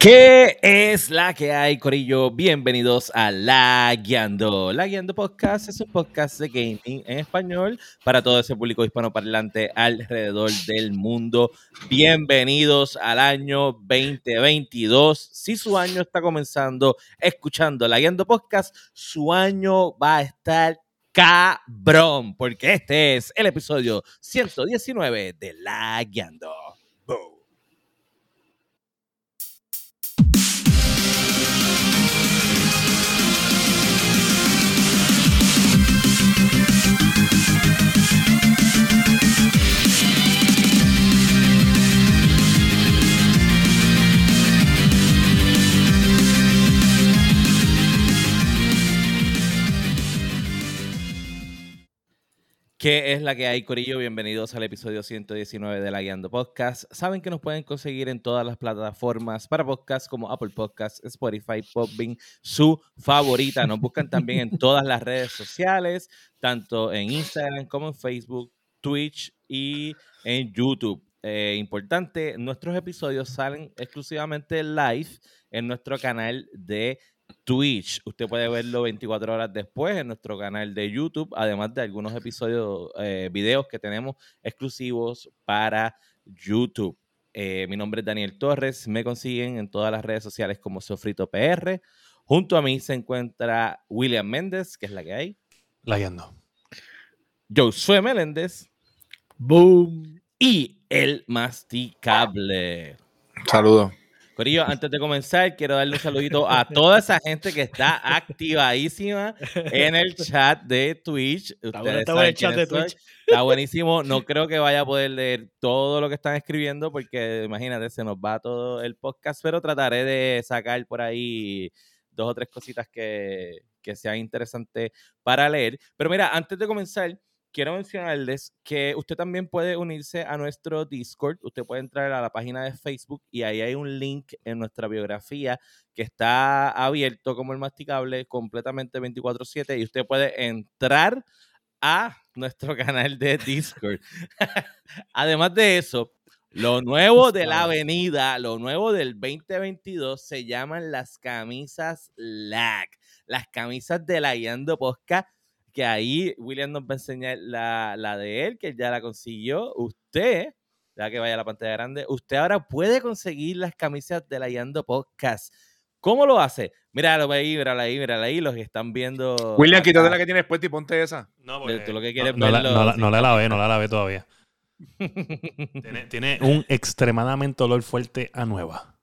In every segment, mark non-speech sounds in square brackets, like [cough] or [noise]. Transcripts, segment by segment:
¿Qué es la que hay, Corillo? Bienvenidos a La Guiando. Podcast es un podcast de gaming en español para todo ese público hispanoparlante alrededor del mundo. Bienvenidos al año 2022. Si su año está comenzando escuchando La Guiando Podcast, su año va a estar cabrón, porque este es el episodio 119 de La Guiando. ¿Qué es la que hay, Corillo? Bienvenidos al episodio 119 de La Guiando Podcast. Saben que nos pueden conseguir en todas las plataformas para podcast como Apple Podcasts, Spotify, Podbean, su favorita. Nos buscan también en todas las redes sociales, tanto en Instagram como en Facebook, Twitch y en YouTube. Eh, importante, nuestros episodios salen exclusivamente live en nuestro canal de Twitch. Usted puede verlo 24 horas después en nuestro canal de YouTube, además de algunos episodios, eh, videos que tenemos exclusivos para YouTube. Eh, mi nombre es Daniel Torres, me consiguen en todas las redes sociales como Sofrito PR. Junto a mí se encuentra William Méndez, que es la que hay. La guiando. Josué Meléndez. Boom. Y el masticable. Saludos. Corillo, antes de comenzar, quiero darle un saludito a toda esa gente que está activadísima en el chat de Twitch. Está, bueno, está, el chat de Twitch. está buenísimo. No creo que vaya a poder leer todo lo que están escribiendo porque, imagínate, se nos va todo el podcast, pero trataré de sacar por ahí dos o tres cositas que, que sean interesantes para leer. Pero mira, antes de comenzar, quiero mencionarles que usted también puede unirse a nuestro Discord. Usted puede entrar a la página de Facebook y ahí hay un link en nuestra biografía que está abierto como el masticable completamente 24/7 y usted puede entrar a nuestro [laughs] canal de Discord. [laughs] Además de eso, lo nuevo de la avenida, lo nuevo del 2022 se llaman las camisas LAG, las camisas de la Guiando Posca que ahí William nos va a enseñar la, de él, que ya la consiguió. Usted, ya que vaya a la pantalla grande, usted ahora puede conseguir las camisas de la Yando Podcast. ¿Cómo lo hace? Míralo ahí, míralo ahí, míralo ahí, los que están viendo. William, quítate la que tienes puesta y ponte esa. No, porque tú lo que quieres no, no, la, no, la lavé, no la lavé todavía. [laughs] tiene, tiene un extremadamente olor fuerte a nueva.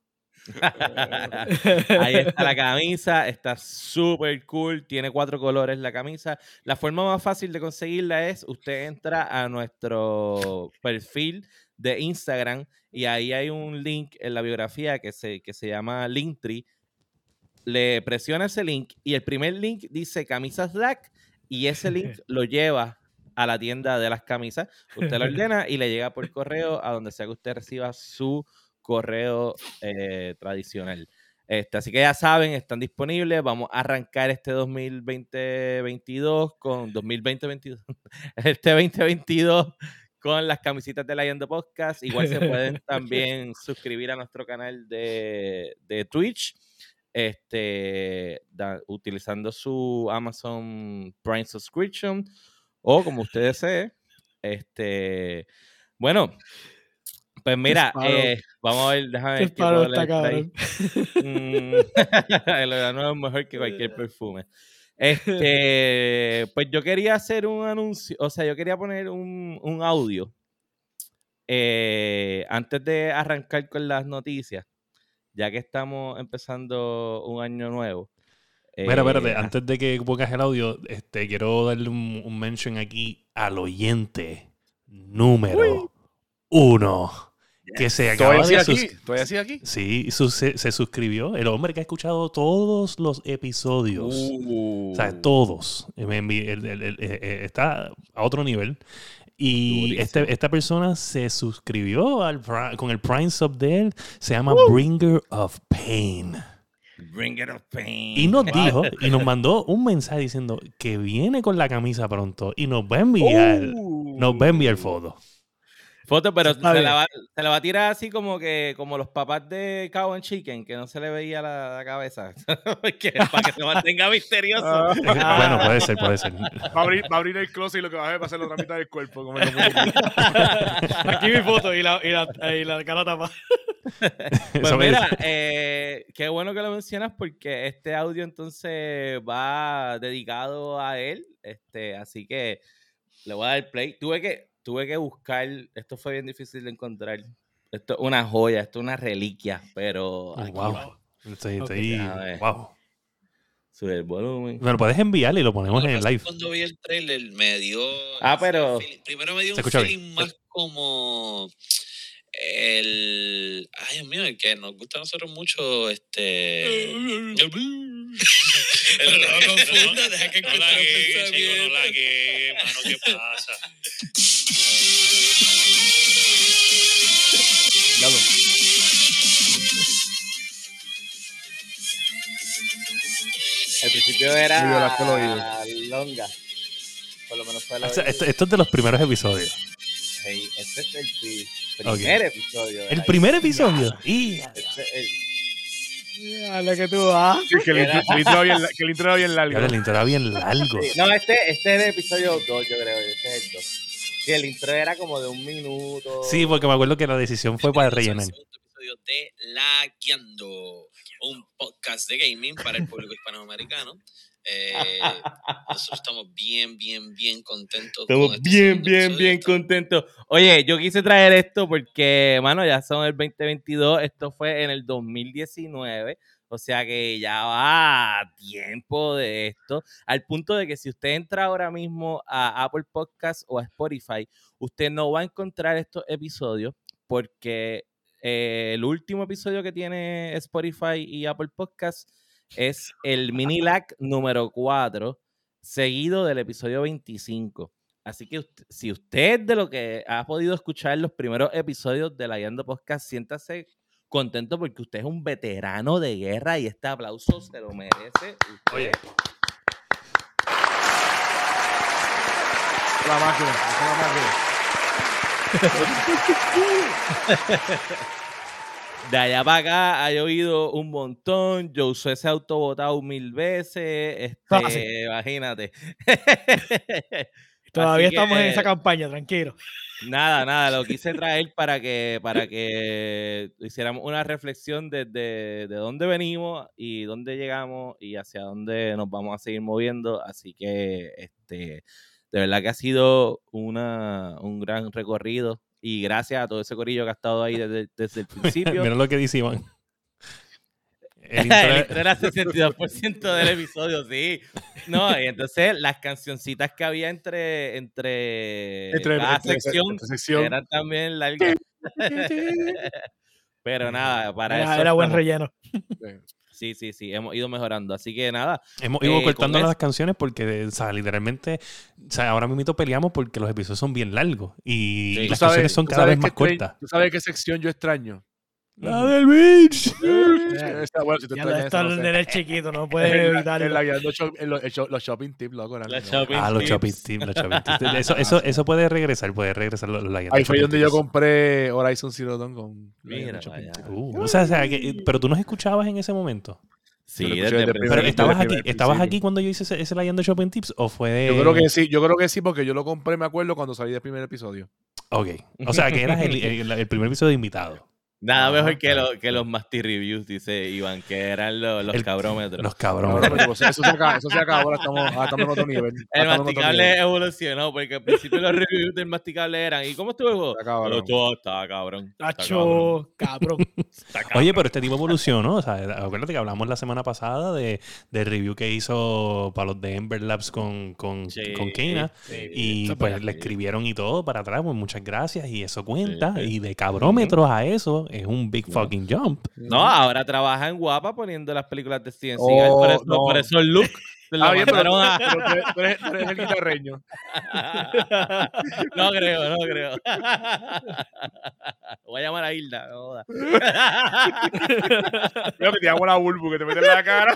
[laughs] Ahí está la camisa, está súper cool, tiene cuatro colores la camisa. La forma más fácil de conseguirla es usted entra a nuestro perfil de Instagram y ahí hay un link en la biografía que se, que se llama Linktree. Le presiona ese link y el primer link dice camisas Black y ese link [laughs] lo lleva a la tienda de las camisas. Usted lo [laughs] ordena y le llega por correo a donde sea que usted reciba su correo eh, tradicional. Este, así que ya saben, están disponibles. Vamos a arrancar este 2020-22 con 2020-22, [laughs] este 2022 con las camisitas de la Yendo Podcast. Igual se pueden [laughs] también suscribir a nuestro canal de, de Twitch. Este, utilizando su Amazon Prime Subscription o como usted desee. Este, bueno, pues mira, eh, vamos a ver, déjame ver. Está cabrón. Mm, [laughs] el verano es mejor que cualquier perfume. Este, pues yo quería hacer un anuncio, o sea, yo quería poner un, un audio eh, antes de arrancar con las noticias, ya que estamos empezando un año nuevo. Mira, espérate, eh, antes de que pongas el audio, este, quiero darle un, un mention aquí al oyente número uno que se acaba de así aquí? Sí, se, suscribió. El hombre que ha escuchado todos los episodios. O sea, uh. todos. Eh, está a otro nivel. Y este, esta persona se suscribió al, con el Prime Sub de él. Se llama Bringer of Pain. Bringer of Pain. Y nos [laughs] dijo, y nos mandó un mensaje diciendo que viene con la camisa pronto y nos va a enviar, nos va a enviar uh. fotos. Foto, pero se la, va, se la, va, a tirar así como que como los papás de Cow and Chicken, que no se le veía la, cabeza. [laughs] para que se mantenga [laughs] misterioso. Ah. bueno, puede ser, puede ser. Va a abrir, va a abrir el closet y lo que va a hacer va a ser la otra mitad del cuerpo. Como [laughs] Aquí mi foto y la, y la, y la cara tapa. pues mira, eh, qué bueno que lo mencionas porque este audio entonces va dedicado a él. Este, así que le voy a dar play. Tuve que, tuve que buscar, esto fue bien difícil de encontrar. Esto es una joya, esto es una reliquia, pero. Oh, wow. wow. Sube el volumen. Me lo puedes enviar y lo ponemos en el live. Cuando vi el trailer me dio. Ah, pero. Primero me dio un feeling más como el ay Dios mío el que nos gusta a nosotros mucho este [laughs] [laughs] el no confunda deja que no chico, no la que mano qué pasa Diablo. El principio era longa. Por lo menos fue la esto, esto es de los primeros episodios. Hey, este es el primer episodio. ¿El primer episodio? Y... Este el... que tú vas. que, el, intro bien, que el intro era bien largo. el intro era bien largo. no, este, este es el episodio 2, yo creo. Este es el 2. Sí, el intro era como de un minuto. Sí, porque me acuerdo que la decisión fue para rellenar. El episodio de La Guiando, un podcast de gaming para el público hispanoamericano. Eh, [laughs] nosotros estamos bien, bien, bien contentos. Estamos este bien, bien, bien contentos. Oye, yo quise traer esto porque, mano, ya son el 2022. Esto fue en el 2019. O sea que ya va tiempo de esto. Al punto de que si usted entra ahora mismo a Apple Podcast o a Spotify, usted no va a encontrar estos episodios porque eh, el último episodio que tiene Spotify y Apple Podcast es el mini lag número 4, seguido del episodio 25. Así que si usted de lo que ha podido escuchar los primeros episodios de la Yando Podcast, siéntase contento porque usted es un veterano de guerra y este aplauso se lo merece. Oye. La máquina, la máquina. [laughs] de allá para acá ha llovido un montón. Yo usé ese auto botado mil veces. Este, imagínate. [laughs] Todavía estamos en esa campaña, tranquilo. Nada, nada, lo quise traer para que, para que hiciéramos una reflexión desde de dónde venimos y dónde llegamos y hacia dónde nos vamos a seguir moviendo. Así que este, de verdad que ha sido una, un gran recorrido y gracias a todo ese corillo que ha estado ahí desde, desde el [laughs] principio. Mira lo que dice Iván. [laughs] El intro, era 62% del episodio, sí. No, y entonces las cancioncitas que había entre, entre, entre cada sección, sección, eran también largas. [laughs] Pero nada, para era, eso. Era buen relleno. Sí, sí, sí, hemos ido mejorando. Así que nada. Hemos ido eh, cortando las canciones porque, o sea, literalmente, o sea, ahora mismo peleamos porque los episodios son bien largos y las canciones son cada vez más cortas. ¿Tú sabes qué sección yo extraño? La del beach. Está bueno, si te ya está el nene chiquito, no [laughs] puede evitarlo. los, shopping tips, loco. Los shopping ah, los shopping tips, los shopping tips. [laughs] Eso, eso, eso puede regresar, puede regresar los, los Ahí fue donde yo compré Horizon Zero Dawn con Mira, uh, o sea, o sea que, pero tú nos escuchabas en ese momento. Sí, desde desde pero estabas aquí, ¿estabas aquí cuando yo hice ese, ese de Shopping Tips o fue de... Yo creo que sí, yo creo que sí porque yo lo compré, me acuerdo, cuando salí del primer episodio. Ok. O sea, que eras el, el primer episodio de invitado. Nada mejor que, lo, que los Masty Reviews, dice Iván, que eran los, los cabrómetros. Los cabrómetros. eso, se acaba, eso se acaba, ahora estamos, estamos en otro nivel. El masticable evolucionó, porque al principio los reviews del masticable eran, ¿y cómo estuvo el juego? Está cabrón. Está cabrón. Tacho, cabrón. Oye, pero este tipo evolucionó, o sea, acuérdate que hablamos la semana pasada de, de review que hizo para los de Ember Labs con, con, con Kena, y pues le escribieron y todo para atrás, pues muchas gracias, y eso cuenta, y de cabrómetros a eso, es un big fucking jump. No, ahora trabaja en Guapa poniendo las películas de Steven Seagal. por, eso, por eso el look. [laughs] Ah, bien, pero, a... tú, eres, tú, eres, el guitarreño. [laughs] no creo, no creo. [laughs] Voy a llamar a Hilda. No que te hago la bulbu que te mete en la cara.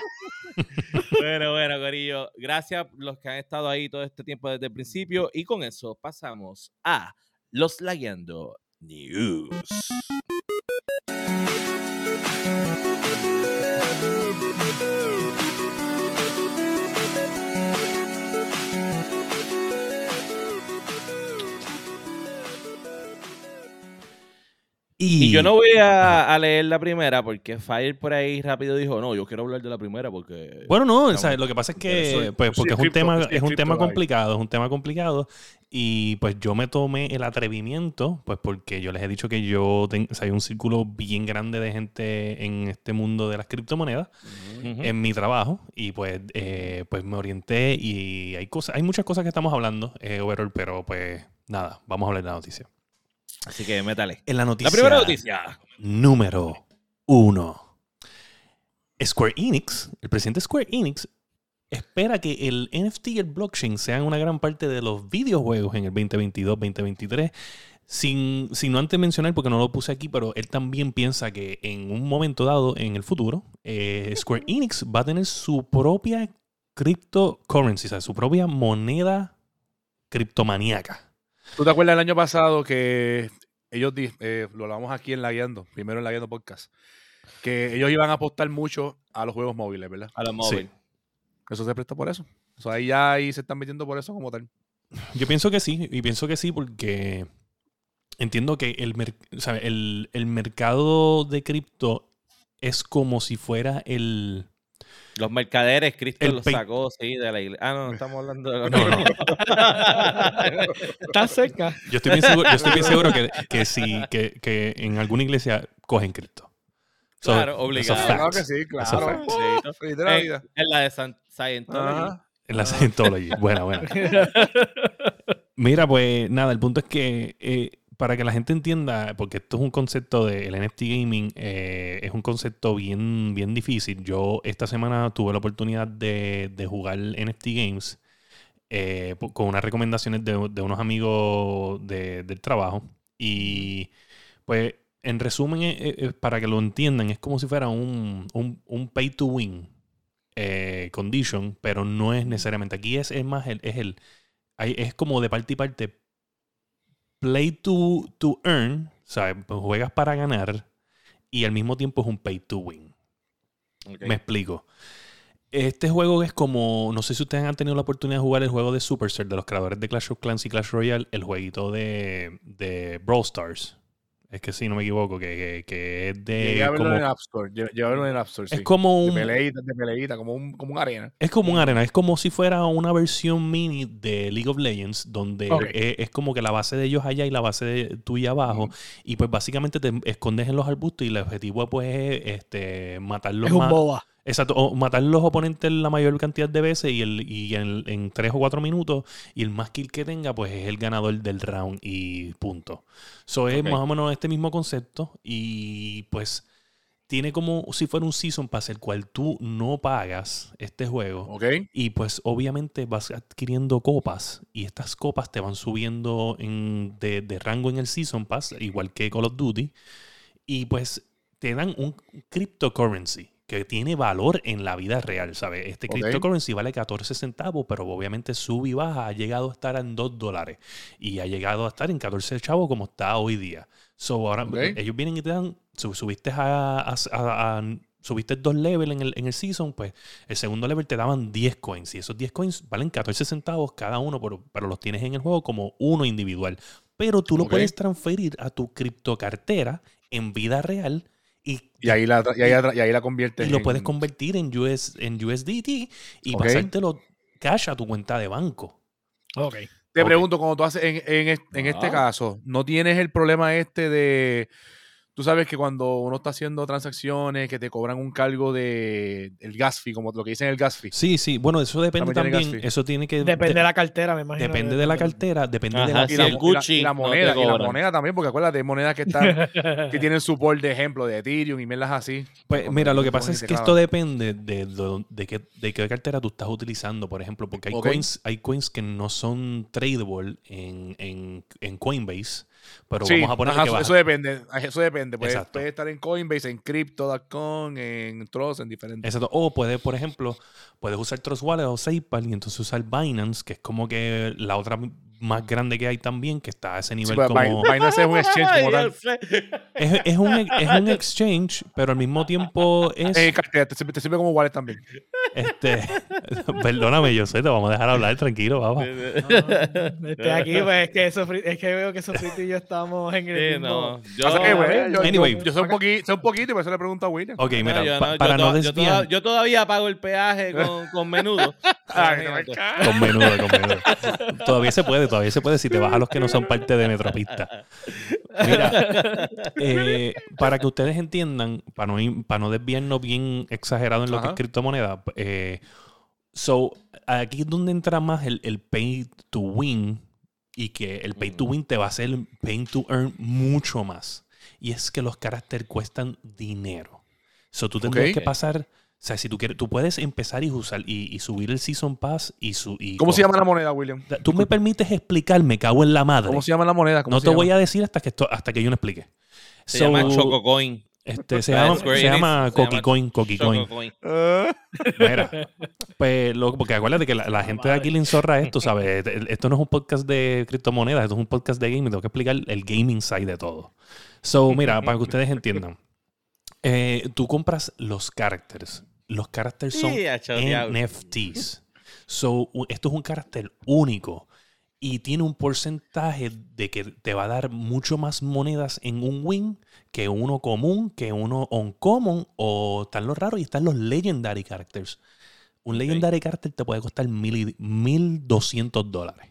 bueno, bueno, Corillo. Gracias a los que han estado ahí todo este tiempo desde el principio. Y con eso pasamos a Los Lagueando News. Y, yo no voy a, leer la primera porque Fire por ahí rápido dijo, no, yo quiero hablar de la primera porque... Bueno, no, o sea, lo que pasa es que, pues, porque es un tema, es un tema complicado, es un tema complicado. Y pues yo me tomé el atrevimiento, pues porque yo les he dicho que yo tengo, hay un círculo bien grande de gente en este mundo de las criptomonedas en mi trabajo. Y pues, eh, pues me orienté y hay cosas, hay muchas cosas que estamos hablando, eh, overall, pero pues nada, vamos a hablar de la noticia. Así que métale. En la noticia. La primera noticia. Número uno. Square Enix, el presidente de Square Enix, espera que el NFT y el blockchain sean una gran parte de los videojuegos en el 2022-2023. Sin, sin no antes mencionar, porque no lo puse aquí, pero él también piensa que en un momento dado, en el futuro, eh, Square Enix va a tener su propia cryptocurrency, o sea, su propia moneda criptomaníaca. ¿Tú te acuerdas del año pasado que ellos, eh, lo hablamos aquí en La Guiando, primero en La Guiando Podcast, que ellos iban a apostar mucho a los juegos móviles, ¿verdad? A los móviles. Eso se presta por eso. O sea, ahí ya ahí se están metiendo por eso como tal. Yo pienso que sí, y pienso que sí porque entiendo que el, el, el mercado de cripto es como si fuera el los mercaderes, Cristo los sacó, sí, de la iglesia. Ah, no, no estamos hablando de [laughs] no, no. Está cerca. Yo estoy bien seguro, yo estoy bien seguro que, que, si, que, que en alguna iglesia cogen Cristo. claro, obligado. Claro que sí, claro. Sí. En, en, la de Scientology. En la Scientology. Buena, buena. [laughs] Mira, pues nada, el punto es que eh, para que la gente entienda, porque esto es un concepto del NFT gaming, eh, es un concepto bien, bien difícil. Yo esta semana tuve la oportunidad de, jugar NFT Games eh, con unas recomendaciones de, unos amigos del trabajo. Y pues, en resumen, eh, para que lo entiendan, es como si fuera un, pay to win condition, pero no es necesariamente. Aquí es, más el, es el, es como de parte y parte play to, to earn, ¿sabes? Pues juegas para ganar y al mismo tiempo es un pay to win. Me explico. Este juego es como, no sé si ustedes han tenido la oportunidad de jugar el juego de Supercell, de los creadores de Clash of Clans y Clash Royale, el jueguito de, de Brawl Stars. Es que sí, no me equivoco, que, que, es de. Como, en App Store. en App Store, sí. Es como un. De peleita, de peleita, como un, como una arena. Es como una arena. Es como si fuera una versión mini de League of Legends, donde es, como que la base de ellos allá y la base de tuya abajo. Y pues básicamente te escondes en los arbustos y el objetivo pues es este, matarlos es un boba. Exacto, o matar los oponentes la mayor cantidad de veces y, el, y en, en, tres o cuatro minutos y el más kill que tenga pues es el ganador del round y punto. Eso es más o menos este mismo concepto y pues tiene como si fuera un season pass el cual tú no pagas este juego. Y pues obviamente vas adquiriendo copas y estas copas te van subiendo en, de, de rango en el season pass, igual que Call of Duty. Y pues te dan un cryptocurrency que tiene valor en la vida real, ¿sabes? Este cryptocurrency vale 14 centavos, pero obviamente sube y baja, ha llegado a estar en 2 dólares y ha llegado a estar en 14 chavos como está hoy día. So, ahora ellos vienen y te dan, subiste a, subiste dos levels en el, en el season, pues el segundo level te daban 10 coins y esos 10 coins valen 14 centavos cada uno, pero, pero los tienes en el juego como uno individual. Pero tú lo puedes transferir a tu criptocartera en vida real y, ahí la, y, ahí, la conviertes. Y lo puedes convertir en, US, en USDT y pasártelo cash a tu cuenta de banco. Ok. Te pregunto, cuando tú haces, en, en, en este caso, ¿no tienes el problema este de Tú sabes que cuando uno está haciendo transacciones, que te cobran un cargo de el gas fee, como lo que dicen el gas fee. Sí, sí. Bueno, eso depende también. Eso tiene que. Depende de la cartera, me imagino. Depende de la cartera, depende de la, y la, y la, moneda. y la moneda también, porque acuérdate, hay monedas que están, que [laughs] tienen support de ejemplo de Ethereum y mierdas así. Pues mira, lo que pasa es que esto depende de, de, qué, de, qué, cartera tú estás utilizando, por ejemplo, porque hay coins, hay coins que no son tradable en, en, en Coinbase Pero Sí, vamos a poner ajá, que eso, depende. Eso depende. Puede, estar en Coinbase, en Crypto.com, en Trust, en diferentes. Exacto. O puedes, por ejemplo, puedes usar Trust Wallet o SafePal y entonces usar Binance, que es como que la otra más grande que hay también, que está a ese nivel pues, como... Bin- Binance es un [laughs] exchange como tal. Es, es un, es un exchange, pero al mismo tiempo es... Eh, cartera, te, sirve, te sirve como wallet también. Este, [laughs] perdóname, yo sé, te vamos a dejar hablar tranquilo, papá. Estoy aquí, pues es que, Sofri- es que veo que Sofrito y yo estamos en el Sí, mismo... no. Yo, que, yo, Anyway. yo, yo sé un poquito, sé un poquito y por eso le pregunto a William. Ok, no, mira, yo pa- no, para no desviar... yo todavía pago el peaje con, [laughs] con menudo. Ay, no. Con menudo, con menudo. Todavía se puede, todavía se puede si te vas a los que no son parte de Metropista. Mira, [laughs] eh, para que ustedes entiendan, para no, para no desviarnos bien exagerado en lo que es criptomoneda, eh, so, aquí es donde entra más el, el pay to win y que el pay to win te va a hacer pay to earn mucho más. Y es que los caracteres cuestan dinero. So, tú tendrías que pasar, o sea, si tú quieres, tú puedes empezar y usar y, y subir el Season Pass y su... y ¿Cómo se llama la moneda, William? Tú me permites explicarme, cago en la madre. ¿Cómo se llama la moneda? ¿Cómo No te llama? voy a decir hasta que, esto, hasta que yo no explique. Se So, llama Chococoin. Este, [laughs] se llama, se llama se Coqui llama Coin, Coqui Coin. Chococoin. Ah, Mira, pues, lo- porque acuérdate que la, la gente de aquí le enzorra esto, ¿sabes? Esto no es un podcast de criptomonedas, esto es un podcast de gaming. Tengo que explicar el gaming side de todo. So, mira, para que ustedes entiendan. eh, tú compras los characters. Los characters son Sí. NFTs. So, esto es un carácter único y tiene un porcentaje de que te va a dar mucho más monedas en un win que uno común, que uno uncommon o están los raros y están los legendary characters. Un legendary character te puede costar mil y- 1200 dólares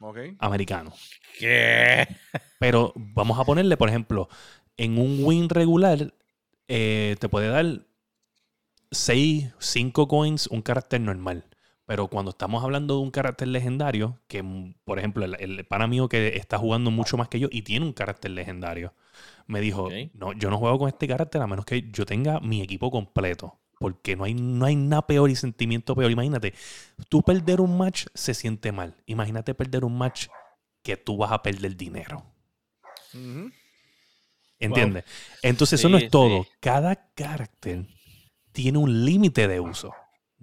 ok. americanos. ¿Qué? Pero vamos a ponerle, por ejemplo, en un win regular eh, te puede dar 6, 5 coins un carácter normal. Pero cuando estamos hablando de un carácter legendario, que mm, por ejemplo el, el pana mío que está jugando mucho más que yo y tiene un carácter legendario, me dijo, no, yo no juego con este carácter a menos que yo tenga mi equipo completo. Porque no hay, no hay nada peor y sentimiento peor. Imagínate, tú perder un match se siente mal. Imagínate perder un match que tú vas a perder dinero. ¿Entiendes? Entonces, eso no es todo. sí. Cada carácter tiene un límite de uso.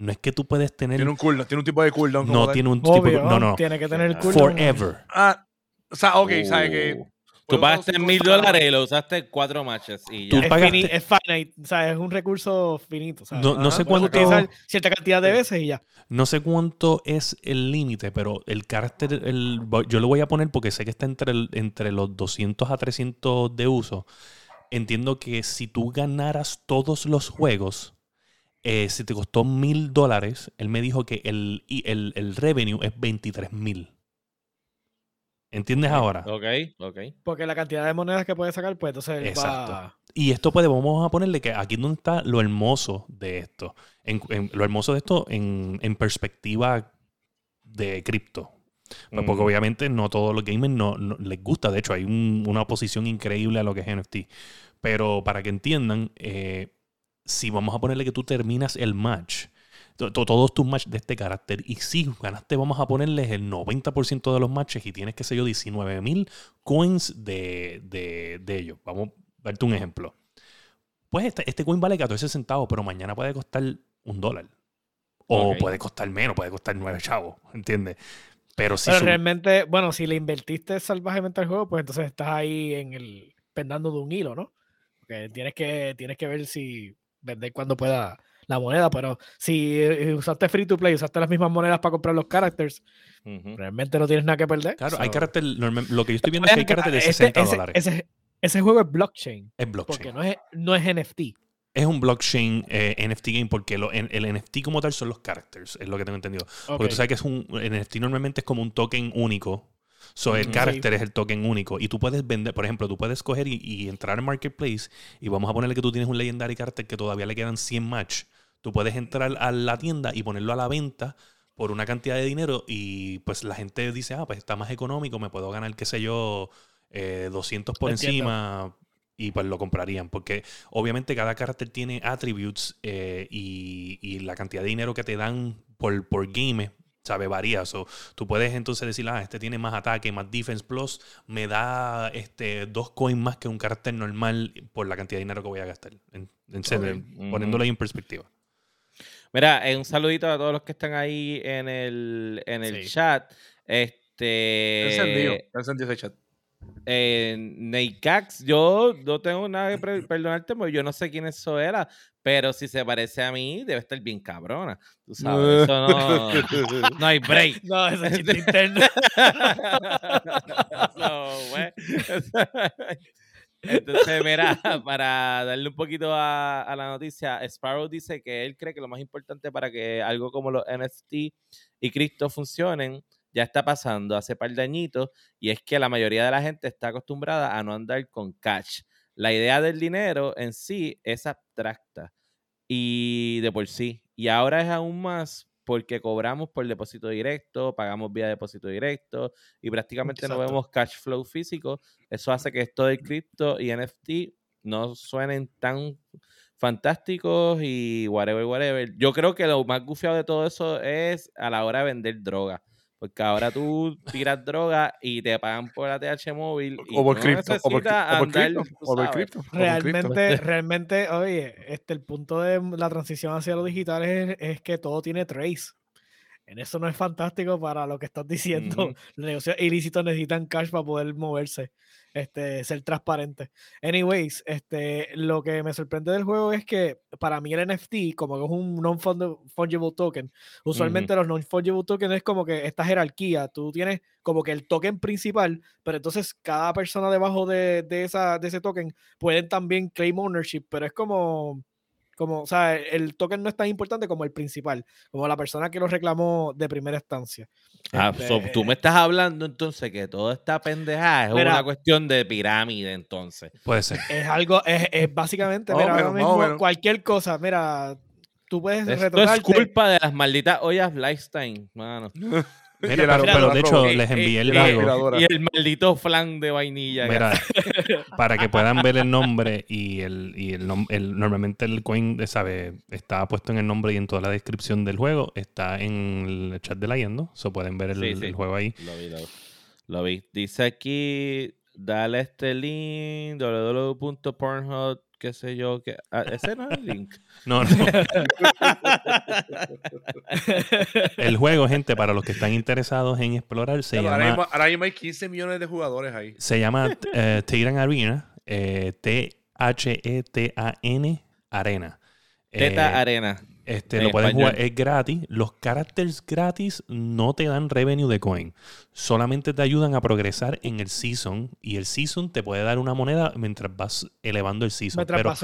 No es que tú puedes tener. Tiene un cooldown, tiene un tipo de cooldown. no tal. tiene un tipo de. No, no. tiene que tener el culo. Forever. Ah, o sea, ok, ¿sabes que Tú pagaste mil dólares y lo usaste cuatro matches y Tú ya. Es, pagaste- fini- es finite, o sea, es un recurso finito. ¿sabes? No, no Ajá, sé cuánto. Cierta cantidad de veces y ya. No sé cuánto es el límite, pero el carácter, el, yo lo voy a poner porque sé que está entre, el- entre los 200 a 300 de uso. Entiendo que si tú ganaras todos los juegos, eh, si te costó mil dólares, él me dijo que el, el, el revenue es 23 mil. ¿Entiendes ahora? Ok, ok. Porque la cantidad de monedas que puede sacar, pues entonces Exacto. va... Y esto puede, vamos a ponerle que aquí es donde está lo hermoso de esto. En- en- lo hermoso de esto en, en perspectiva de cripto. Pues porque Mm. obviamente no todos los gamers no, no- les gusta. De hecho, hay un- una oposición increíble a lo que es NFT. Pero para que entiendan, eh, si vamos a ponerle que tú terminas el match, to- to- todos tus matches de este carácter, y si ganaste, vamos a ponerles el 90% de los matches y tienes, qué sé yo, 19 mil coins de, de, de ellos. Vamos a darte un ejemplo. Pues este, este coin vale 14 centavos, pero mañana puede costar un dólar. O puede costar menos, puede costar 9 chavos, ¿entiendes? Pero si Pero realmente, bueno, si le invertiste salvajemente al juego, pues entonces estás ahí en el pendando de un hilo, ¿no? Porque tienes que, tienes que ver si vender cuando pueda la moneda, pero si eh, usaste free to play, usaste las mismas monedas para comprar los characters, realmente no tienes nada que perder. Claro, hay carácter, lo que yo estoy viendo es que hay carácter de ese- 60 ese, dólares. Ese, ese juego es blockchain, es blockchain. porque no es, no es NFT. Es un blockchain eh, NFT game porque lo- en- el NFT como tal son los characters, es lo que tengo entendido. Porque tú sabes que es un el NFT normalmente es como un token único. So, el Ujú. character es el token único. Y tú puedes vender, por ejemplo, tú puedes coger y, y entrar en Marketplace y vamos a ponerle que tú tienes un legendary character que todavía le quedan 100 match. Tú puedes entrar a la tienda y ponerlo a la venta por una cantidad de dinero y pues la gente dice, ah, pues está más económico, me puedo ganar, qué sé yo, eh, 200 por Entiendo. encima y pues lo comprarían. Porque obviamente cada carácter tiene attributes eh, y, y la cantidad de dinero que te dan por, por game, ¿sabe? Varía. So, tú puedes entonces decir, ah, este tiene más ataque, más defense plus, me da este, dos coins más que un carácter normal por la cantidad de dinero que voy a gastar. En, Poniéndolo ahí en perspectiva. Mira, un saludito a todos los que están ahí en el, en el chat. Este. Encendido, encendido ese chat. Eh, Neikax, yo no tengo nada que perdonarte porque yo no sé quién eso era, pero si se parece a mí, debe estar bien cabrona. Tú sabes, eso no, no hay break. [laughs] No, eso es chiste interno. [laughs] no, Entonces, mira, para darle un poquito a, a, la noticia, Sparrow dice que él cree que lo más importante para que algo como los NFT y Cristo funcionen ya está pasando hace par de añitos y es que la mayoría de la gente está acostumbrada a no andar con cash. La idea del dinero en sí es abstracta y de por sí. Y ahora es aún más porque cobramos por depósito directo, pagamos vía depósito directo y prácticamente no vemos cash flow físico. Eso hace que esto del cripto y NFT no suenen tan fantásticos y whatever, whatever. Yo creo que lo más gufiado de todo eso es a la hora de vender droga. Porque ahora tú tiras droga y te pagan por la TH móvil. Y o por cripto. O por, cripto. Realmente, [laughs] realmente, oye, este, el punto de la transición hacia lo digital es, que todo tiene trace. En eso no es fantástico para lo que estás diciendo. [laughs] Los negocios ilícitos necesitan cash para poder moverse este, ser transparente. Anyways, este, lo que me sorprende del juego es que para mí el NFT, como que es un non-fungible token, usualmente los non-fungible tokens es como que esta jerarquía, tú tienes como que el token principal, pero entonces cada persona debajo de, de, esa, de ese token pueden también claim ownership, pero es como como, o sea, el token no es tan importante como el principal, como la persona que lo reclamó de primera instancia. Ah, este, tú me estás hablando entonces que toda esta pendejada es una cuestión de pirámide, entonces. Puede ser. Es algo, es, es básicamente, mira, ahora mismo cualquier cosa, mira, tú puedes Esto es culpa de las malditas ollas Lifestyle, mano. [laughs] pero, de hecho les envié el juego. Y el maldito flan de vainilla. [laughs] para que puedan ver el nombre y el, y el, normalmente el coin, sabe, está puesto en el nombre y en toda la descripción del juego. Está en el chat de la yendo. So pueden ver el, juego ahí. Lo vi, lo, vi. Dice aquí, dale este link, www.pornhub qué sé yo, que ah, ese no es el link. [laughs] No, no. el juego, gente, para los que están interesados en explorar, se llama. Ahora mismo, hay 15 millones de jugadores ahí. Se llama eh, Arena, eh, T-H-E-T-A-N Arena. Teta eh, Arena. Este, lo puedes jugar, es gratis. Los characters gratis no te dan revenue de coin. Solamente te ayudan a progresar en el season. Y el season te puede dar una moneda mientras vas elevando el season. pero,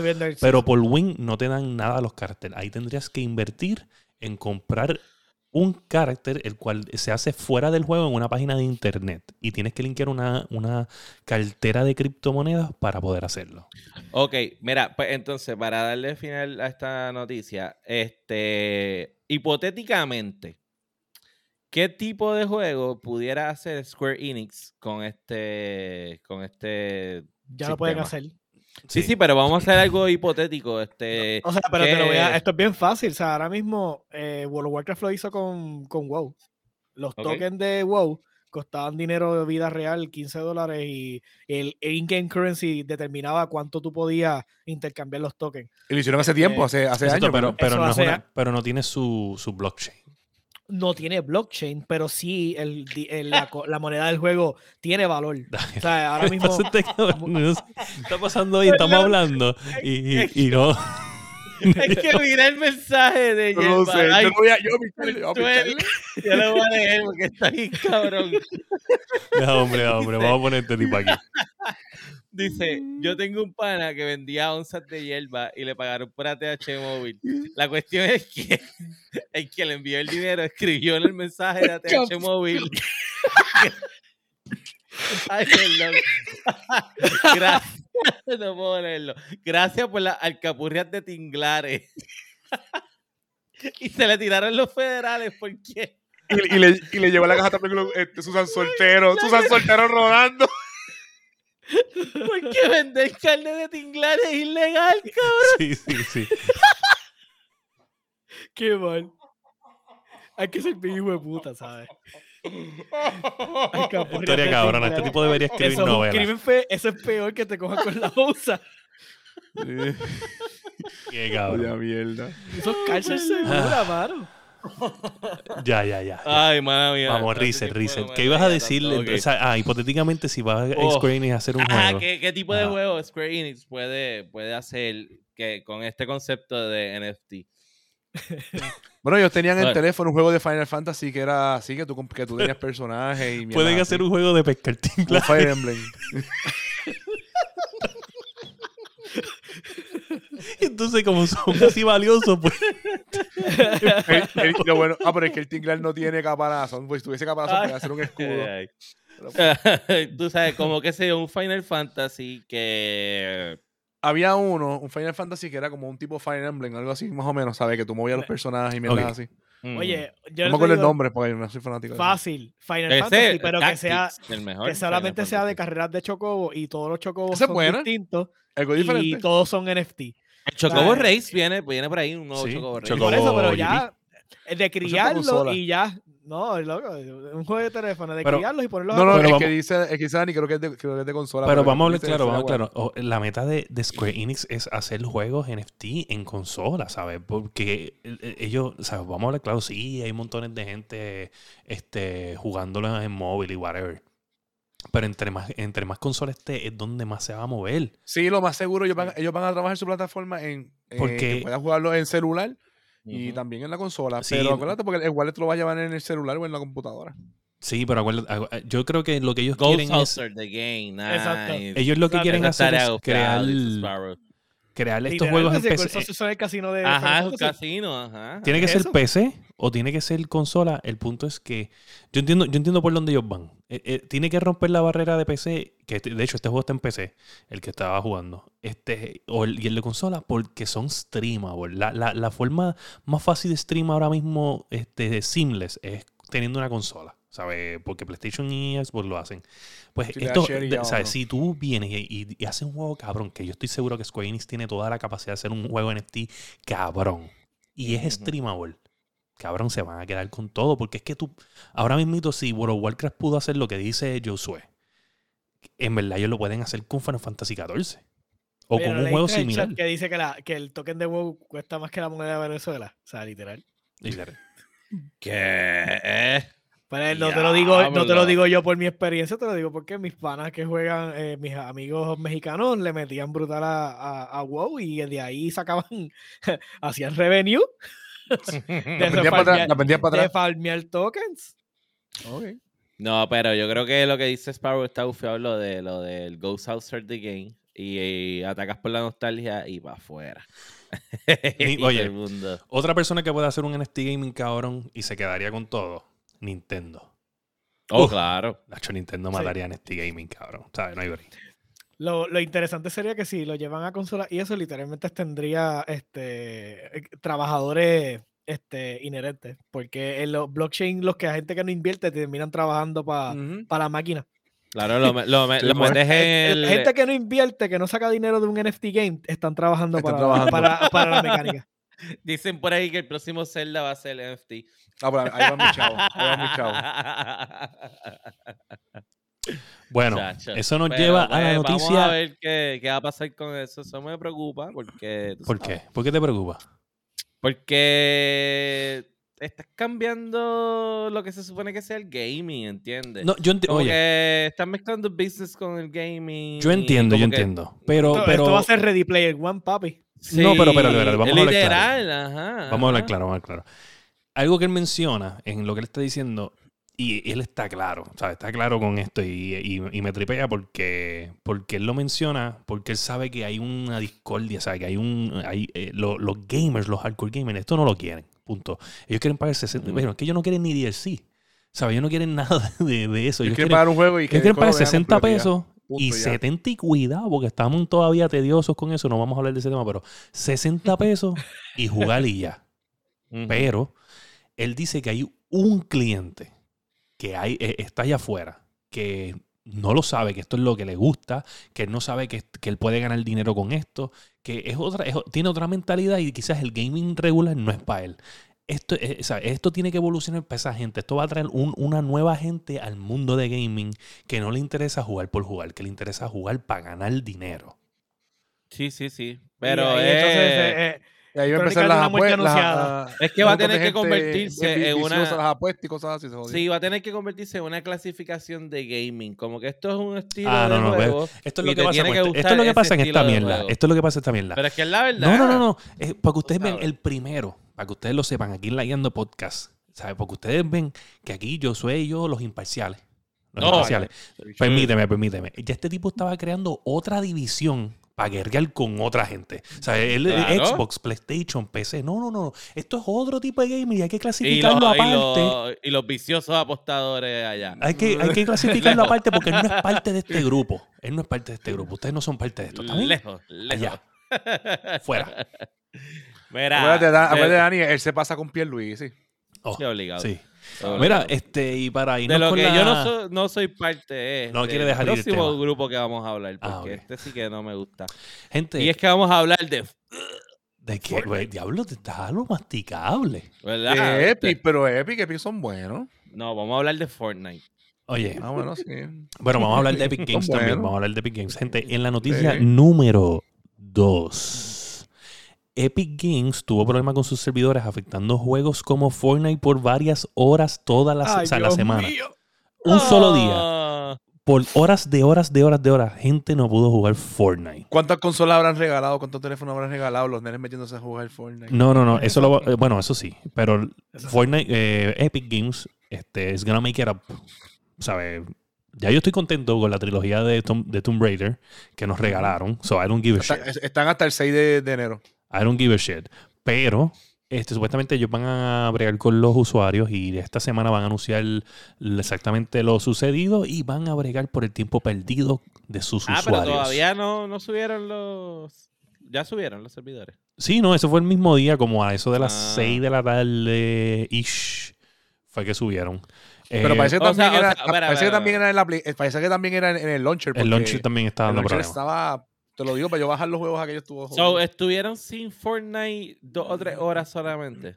pero por win no te dan nada los characters. Ahí tendrías que invertir en comprar un carácter el cual se hace fuera del juego en una página de internet y tienes que linkear una, una cartera de criptomonedas para poder hacerlo. Ok, mira, pues entonces para darle final a esta noticia, este, hipotéticamente, ¿qué tipo de juego pudiera hacer Square Enix con este, con este? Ya lo pueden hacer. Sí, sí, pero vamos a hacer algo hipotético. Este, o sea, pero te lo voy a, esto es bien fácil. O sea, ahora mismo eh, World of Warcraft lo hizo con, con WoW. Los tokens de WoW costaban dinero de vida real, 15 dólares, y el in-game currency determinaba cuánto tú podías intercambiar los tokens. Y lo hicieron hace tiempo, hace, hace años. Pero, pero, no, pero no tiene su, su blockchain no tiene blockchain, pero sí el, la, moneda del juego tiene valor. [laughs] O sea, ahora mismo. [laughs] Está pasando ahí, estamos hablando y, y, no. [laughs] [laughs] Es que mira el mensaje de Yo no sé, yo voy a, yo, yo lo voy a leer porque está ahí, cabrón. [laughs] No, hombre, hombre, vamos a poner este tipo aquí. [laughs] Dice, yo tengo un pana que vendía onzas de hierba y le pagaron por ATH móvil. La cuestión es que el que le envió el dinero escribió en el mensaje de ATH móvil. [laughs] Ay. [laughs] Gracias. No puedo leerlo. Gracias por las alcapurrias de tinglares. [laughs] y se le tiraron los federales, ¿por qué? Y, le, y le llevó la caja también este, Susan Soltero. Susan Soltero rodando. ¿Por qué vender carne de tinglar es ilegal, cabrón? Sí, sí, sí. Qué mal. hay que ser hijo de puta, ¿sabes? Historia cabrona, este tipo debería escribir eso, novelas. Fe, eso es peor que te cojan con la bolsa. [laughs] Qué cabrón. mierda. Eso es cárcel segura, mano. Ya, ya, ya. Ay, madre mía. Vamos, Rizel, Rizel. ¿Qué ibas a decirle? Okay. O sea, ah, hipotéticamente, si vas a Oh. Square Enix a hacer un Ah, juego. ¿qué, qué tipo de juego Square Enix puede, puede hacer que, con este concepto de NFT? [laughs] Bueno, ellos tenían en teléfono un juego de Final Fantasy que era así, que tú, comp- que tú tenías personajes y Pueden así. hacer un juego de pescar Un. Fire Emblem. [laughs] Entonces, como son así valiosos, pues. El- el- lo bueno, ah, pero es que el Tinglar no tiene caparazón. Pues si tuviese caparazón, podría hacer un escudo. Ay. [laughs] Tú sabes, como que sea un Final Fantasy que... Había uno, un Final Fantasy que era como un tipo Fire Emblem, algo así, más o menos, ¿sabes? Que tú movías los personajes y mierdas Ok. así. mm, Oye, yo No me acuerdo el nombre porque no soy fanático. Fácil, Final ese, Fantasy, pero que sea el mejor que solamente Final sea de carreras de chocobo y todos los chocobos son buena. distintos Algo y diferente. todos son NFT. El Chocobo ¿sabes? Race viene, viene por ahí, un nuevo Sí, Chocobo Race. Chocobo- Por eso, pero ya eh, de criarlo y ya. No, loco, un juego de teléfono, de Pero- criarlos y ponerlos No, a no, Pero es vamos- que dice, es que dice Dani, creo que es de, creo que es de consola. Pero vamos a hablar claro, vamos a sea hablar claro. O- La meta de, de Square Enix es hacer juegos NFT en consola, ¿sabes? Porque eh, eh, ellos, ¿sabes? Vamos a hablar claro, sí, hay montones de gente este, jugándolo en móvil y whatever. Pero entre más, entre más consolas esté, es donde más se va a mover. Sí, lo más seguro, ellos van, ellos van a trabajar su plataforma en, en Porque- que puedas jugarlo en celular y también en la consola. Sí. Pero acuérdate, porque el wallet te lo va a llevar en el celular o en la computadora. Sí, pero acuérdate, agu- eh, yo creo que lo que ellos Ghost quieren es. The game. Nice. Exacto. Ellos lo que Exacto. quieren hacer es crear. Crear estos juegos en PC. Eso son el casino de Ajá, es un casino, ajá. Tiene que ¿Es ser eso? PC o tiene que ser consola. El punto es que yo entiendo, yo entiendo por dónde ellos van. Eh, eh, tiene que romper la barrera de PC, que este- de hecho este juego está en PC, el que estaba jugando, este o el, y el de consola, porque son streamables. La, la, la forma más fácil de stream ahora mismo, este, seamless, es teniendo una consola. ¿Sabes? Porque PlayStation y Xbox lo hacen. Pues esto, de- ¿sabes? Si tú vienes y, y- y haces un juego cabrón, que yo estoy seguro que Square Enix tiene toda la capacidad de hacer un juego NFT cabrón. Y es streamable cabrón, se van a quedar con todo. Porque es que tú, ahora mismo, si World of Warcraft pudo hacer lo que dice Josué, en verdad ellos lo pueden hacer con Final Fantasy XIV. O con ¿no un juego similar. Que dice que, la, que el token de WoW cuesta más que la moneda de Venezuela. O sea, literal. Literal. [laughs] ¿Qué? Pero no te lo digo, no te lo digo yo por mi experiencia, te lo digo porque mis panas que juegan, eh, mis amigos mexicanos le metían brutal a, a, a WoW y de ahí sacaban, [laughs] hacían revenue La [laughs] [laughs] de, pendías para atrás. La de farmear tokens. Ok. No, pero yo creo que lo que dice Sparrow está bufiado lo de lo del Ghost Hauser the Game. Y, y atacas por la nostalgia y va afuera. Y oye. todo el mundo. Otra persona que puede hacer un NFT gaming cabrón y se quedaría con todo, Nintendo. Oh, Uf. claro. Nacho, Nintendo Sí. mataría NFT gaming cabrón. ¿Sabes? No hay break. Lo, lo interesante sería que si lo llevan a consola y eso literalmente tendría este, eh, trabajadores este, inherentes, porque en los blockchain los que la gente que no invierte terminan trabajando para Ujú. la máquina. Claro, lo, lo, lo pues. metes en El- el. gente que no invierte, que no saca dinero de un NFT game, están trabajando, Están para, trabajando. Para, para la mecánica. [laughs] Dicen por ahí que el próximo Zelda va a ser NFT. Ah, pues ahí va mi chavo. Ahí va mi chavo. [laughs] Bueno, Chacho. eso nos Pero, lleva a la pues, Vamos a noticia. ver qué, qué va a pasar con eso. Eso me preocupa porque. ¿Por sabes, qué? ¿Por qué te preocupa? Porque estás cambiando lo que se supone que sea el gaming, ¿entiendes? No, yo enti- Como oye, que estás mezclando business con el gaming. yo entiendo, yo que- entiendo. Pero, esto, pero esto va a ser Ready Player One, papi. No, pero espérate, espérate, vamos a hablar literal, ajá. Vamos a hablar claro, vamos a hablar claro. Algo que él menciona en lo que él está diciendo, y él está claro, ¿sabes? Está claro con esto y, y- y me tripea porque, porque él lo menciona, porque él sabe que hay una discordia, ¿sabes? Que hay un... Hay, eh, lo- los gamers, los hardcore gamers, esto no lo quieren, punto. Ellos quieren pagar 60... Ujú. Bueno, es que ellos no quieren ni DLC, ¿sabes? Ellos no quieren nada [laughs] de, de eso. Ellos Ellos quieren quieren, pagar un juego y ellos quieren pagar venga 60 completo y ya. pesos Punto, y ya. 70 y cuidado, porque estamos todavía tediosos con eso, no vamos a hablar de ese tema, pero 60 [laughs] pesos y jugar y ya. Pero él dice que hay un cliente que hay, eh, está allá afuera, que no lo sabe, que esto es lo que le gusta, que él no sabe que, que él puede ganar dinero con esto, que es otra, es tiene otra mentalidad y quizás el gaming regular no es para él. Esto, eh, o sea, esto tiene que evolucionar para esa gente. Esto va a traer un- una nueva gente al mundo de gaming que no le interesa jugar por jugar, que le interesa jugar para ganar dinero. Sí, sí, sí. Y Pero entonces, eh, eh, Y ahí va a empezar las apuestas. anunciada. es que va a tener que convertirse en una... las apuestas y cosas así. se jodió. Sí, va a tener que convertirse en una clasificación de gaming. Como que esto es un estilo Ah, de no, no, juego. Esto es lo que pasa, este- gustar esto es lo que ese pasa en esta mierda. Esto es lo que pasa en esta mierda. Pero es que es la verdad. No, no, no, no. Es para que ustedes vean el primero, para que ustedes lo sepan, aquí en la Guiando Podcast. ¿sabes? Porque ustedes ven que aquí yo soy yo los imparciales. Los No, imparciales. Permíteme, permíteme. Ya este tipo estaba creando otra división para guerrear con otra gente. O sea, el, el Claro. Xbox, PlayStation, PC. No, no, no. Esto es otro tipo de gaming y hay que Y, clasificarlo y aparte. y los viciosos apostadores allá. Hay que, hay que clasificarlo [laughs] aparte porque él no es parte de este grupo. Él no es parte de este grupo. Ustedes no son parte de esto. ¿está bien? Lejos, lejos. Fuera. [laughs] Mira, Acuérdate, se- acuérdate, Dani, él se pasa con Pierluisi. Oh, sí, obligado. sí. Obligado. Mira, este, y para de irnos lo con que la- yo no soy, no soy parte es No del quiere dejar ir el próximo tema. grupo que vamos a hablar, porque Ah, ok. este sí que no me gusta. Gente, Y es que vamos a hablar de... de que, güey, diablo, te está algo masticable. ¿Verdad? Epic, pero Epic, Epic son buenos. No, vamos a hablar de Fortnite. Oye, Ah, bueno, sí. [laughs] bueno, vamos a hablar de Epic Son Games también. buenos. Vamos a hablar de Epic Games. Gente, en la noticia Sí. número 2. Epic Games tuvo problemas con sus servidores afectando juegos como Fortnite por varias horas toda la, se- ay, o sea, la semana. mío. Un solo día. Ah, Por horas de horas de horas de horas, gente no pudo jugar Fortnite. ¿Cuántas consolas habrán regalado? ¿Cuántos teléfonos habrán regalado? Los nenes metiéndose a jugar Fortnite. No, no, no. Eso lo, bueno, eso sí. Pero Eso. Fortnite, eh, Epic Games, este, is gonna make it up. ¿Sabes? Ya yo estoy contento con la trilogía de, Tom- de Tomb Raider que nos regalaron. So I don't give a Está- shit. están hasta el 6 de, de enero. I don't give a shit. Pero, este, supuestamente ellos van a bregar con los usuarios y esta semana van a anunciar exactamente lo sucedido y van a bregar por el tiempo perdido de sus Ah, pero usuarios. todavía no, no subieron los... Ya subieron los servidores. Sí, no, eso fue el mismo día, como a eso de las Ah. 6 de la tarde ish, fue que subieron. Pero Eh, parece que o también sea, o era, sea, espera, parece que espera, también era en la apli- eh, parece que también era en, el launcher. el porque launcher también está el launcher estaba, te lo digo, para yo bajar los juegos aquellos estuvo So, estuvieron sin Fortnite dos o tres horas solamente.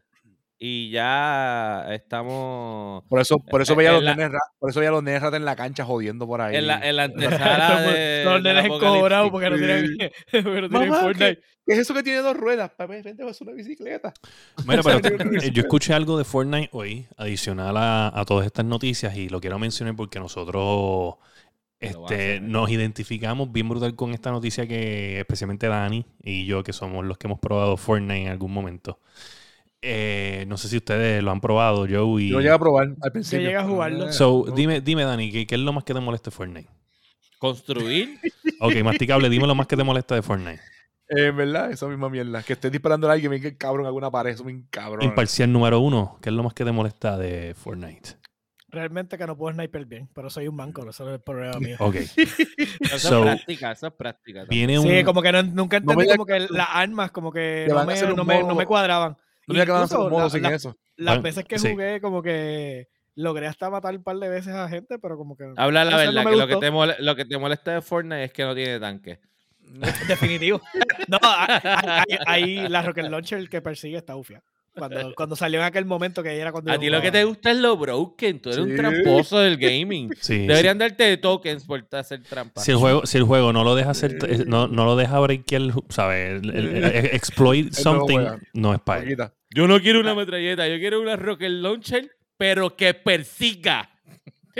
Y ya estamos Por eso, por eso veía los la- nenes, por eso veía los nenes rata en la cancha jodiendo por ahí. en la, en la [laughs] antesala [laughs] de. Los nenes encobrados apocalipsis. porque no tienen, [laughs] porque no tienen Mamá, Fortnite. ¿Qué es eso que tiene dos ruedas? Papá, vente, es una bicicleta. Mira, pero eh, yo escuché algo de Fortnite hoy, adicional a, a todas estas noticias, y lo quiero mencionar porque nosotros este, nos identificamos bien brutal con esta noticia que especialmente Dani y yo, que somos los que hemos probado Fortnite en algún momento. Eh, no sé si ustedes lo han probado, Joe. Y... Yo lo llegué a probar al principio. llega a jugarlo. Eh, So, dime, dime, Dani, ¿qué, qué es lo más que te molesta de Fortnite? Construir. [laughs] Ok, masticable, dime lo más que te molesta de Fortnite. Eh, En verdad, esa misma mierda. Que estés disparando a alguien, el cabrón alguna pared, eso me cabrón. Imparcial número uno, ¿qué es lo más que te molesta de Fortnite? Realmente que no puedo sniper bien, pero soy un manco, eso es el problema mío. Ok, [laughs] Eso So, es práctica, eso es práctica. viene un... Sí, como que no- nunca entendí como que las armas como que no me, no me- no me cuadraban. No me que van a hacer un modo la- sin la- eso. Las Bueno, veces que sí. jugué como que logré hasta matar un par de veces a gente, pero como que... Habla la verdad, que lo que, te mole- lo que te molesta de Fortnite es que no tiene tanque. [laughs] Definitivo. [laughs] No, ahí la Rocket Launcher que persigue está ufia. Cuando, cuando salió en aquel momento que era cuando A ti lo que te gusta es lo broken. Tú eres un Sí. tramposo del gaming. [laughs] Sí, Deberían darte tokens por hacer trampa. Si el juego, si el juego no lo deja hacer, eh, no, no lo deja breakear, ¿sabes? El- el- el- exploit something no es para él. Yo no quiero una metralleta, yo quiero una rocket launcher, pero que persiga.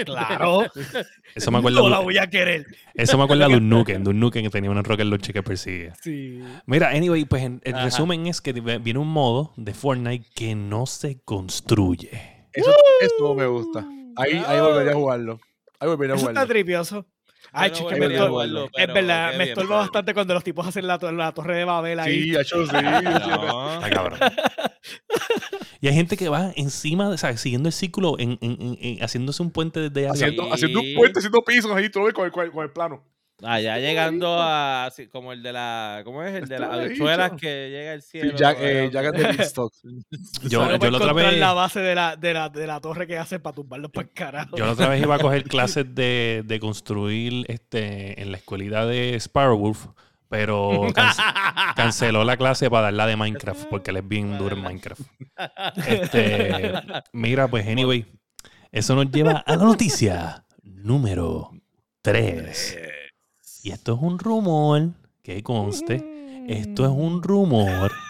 Claro. [laughs] Eso me acuerda, No la voy a querer. eso me acuerda de un Nukem, de un Nukem que tenía una rocket launcher que persigue. Sí. Mira, anyway, pues en- el Ajá. resumen es que viene un modo de Fortnite que no se construye. Eso, eso me gusta. Ahí, ahí volvería a jugarlo. Ahí volvería a Eso está jugarlo. tripioso. Ay, no chico, me jugarlo, es verdad, me bien, estorba pero- bastante cuando los tipos hacen la, to- la torre de Babel ahí. Sí, hecho sí. [laughs] No. Está cabrón. [laughs] Y hay gente que va encima, ¿sabes? Siguiendo el círculo, en, en- en- en- haciendo un puente desde hacia Haciendo, Sí. haciendo un puente, haciendo pisos ahí, ves con el, con el- con el plano. Allá llegando a así, como el de la ¿cómo es? El de las habichuelas que llega al Sí, cielo. Jack, eh, Jack the Beanstalk. [laughs] Yo, yo la otra vez. la base de la, de la, de la torre que hacen para tumbarlos para el carajo. Yo la otra vez iba a coger [laughs] clases de, de construir este, en la escuelita de Sparrowwolf pero [laughs] canceló la clase para darla de Minecraft, porque él es bien duro en Minecraft. Este, mira, pues, anyway, eso nos lleva a la noticia número 3. Y esto es un rumor, que conste, esto es un rumor. [laughs]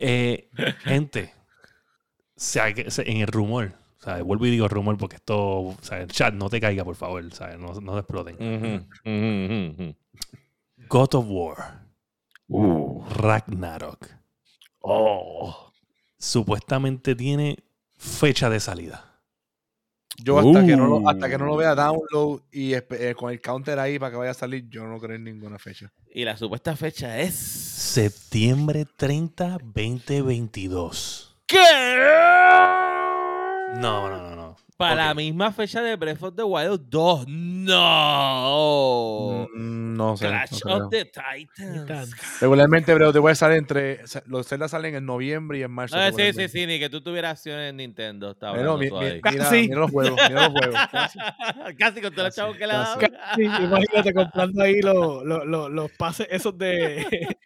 Eh, gente, en el rumor, sea, Vuelvo y digo rumor porque esto, chat no te caiga, por favor, ¿sabes? No, no exploten. God of War. Uh. Ragnarok. Oh. Supuestamente tiene fecha de salida. Yo hasta, que no lo, hasta que no lo vea download y eh, con el counter ahí para que vaya a salir, yo no creo en ninguna fecha. Y la supuesta fecha es... Septiembre 30, 2022. ¿Qué? No, no, no, no. Para la misma fecha de Breath of the Wild 2. No. Mm, no sé. Clash of the Titans. Regularmente Breath of the Wild sale entre. Los Zelda salen en noviembre y en marzo. Ah, sí, sí, sí, ni que tú tuvieras acciones en Nintendo. Está Pero, mi, mi, mira, mira, los juegos. Mira los juegos. [laughs] Casi, con todos los chavos que le dado. imagínate comprando ahí los, los, los, pases esos de [laughs]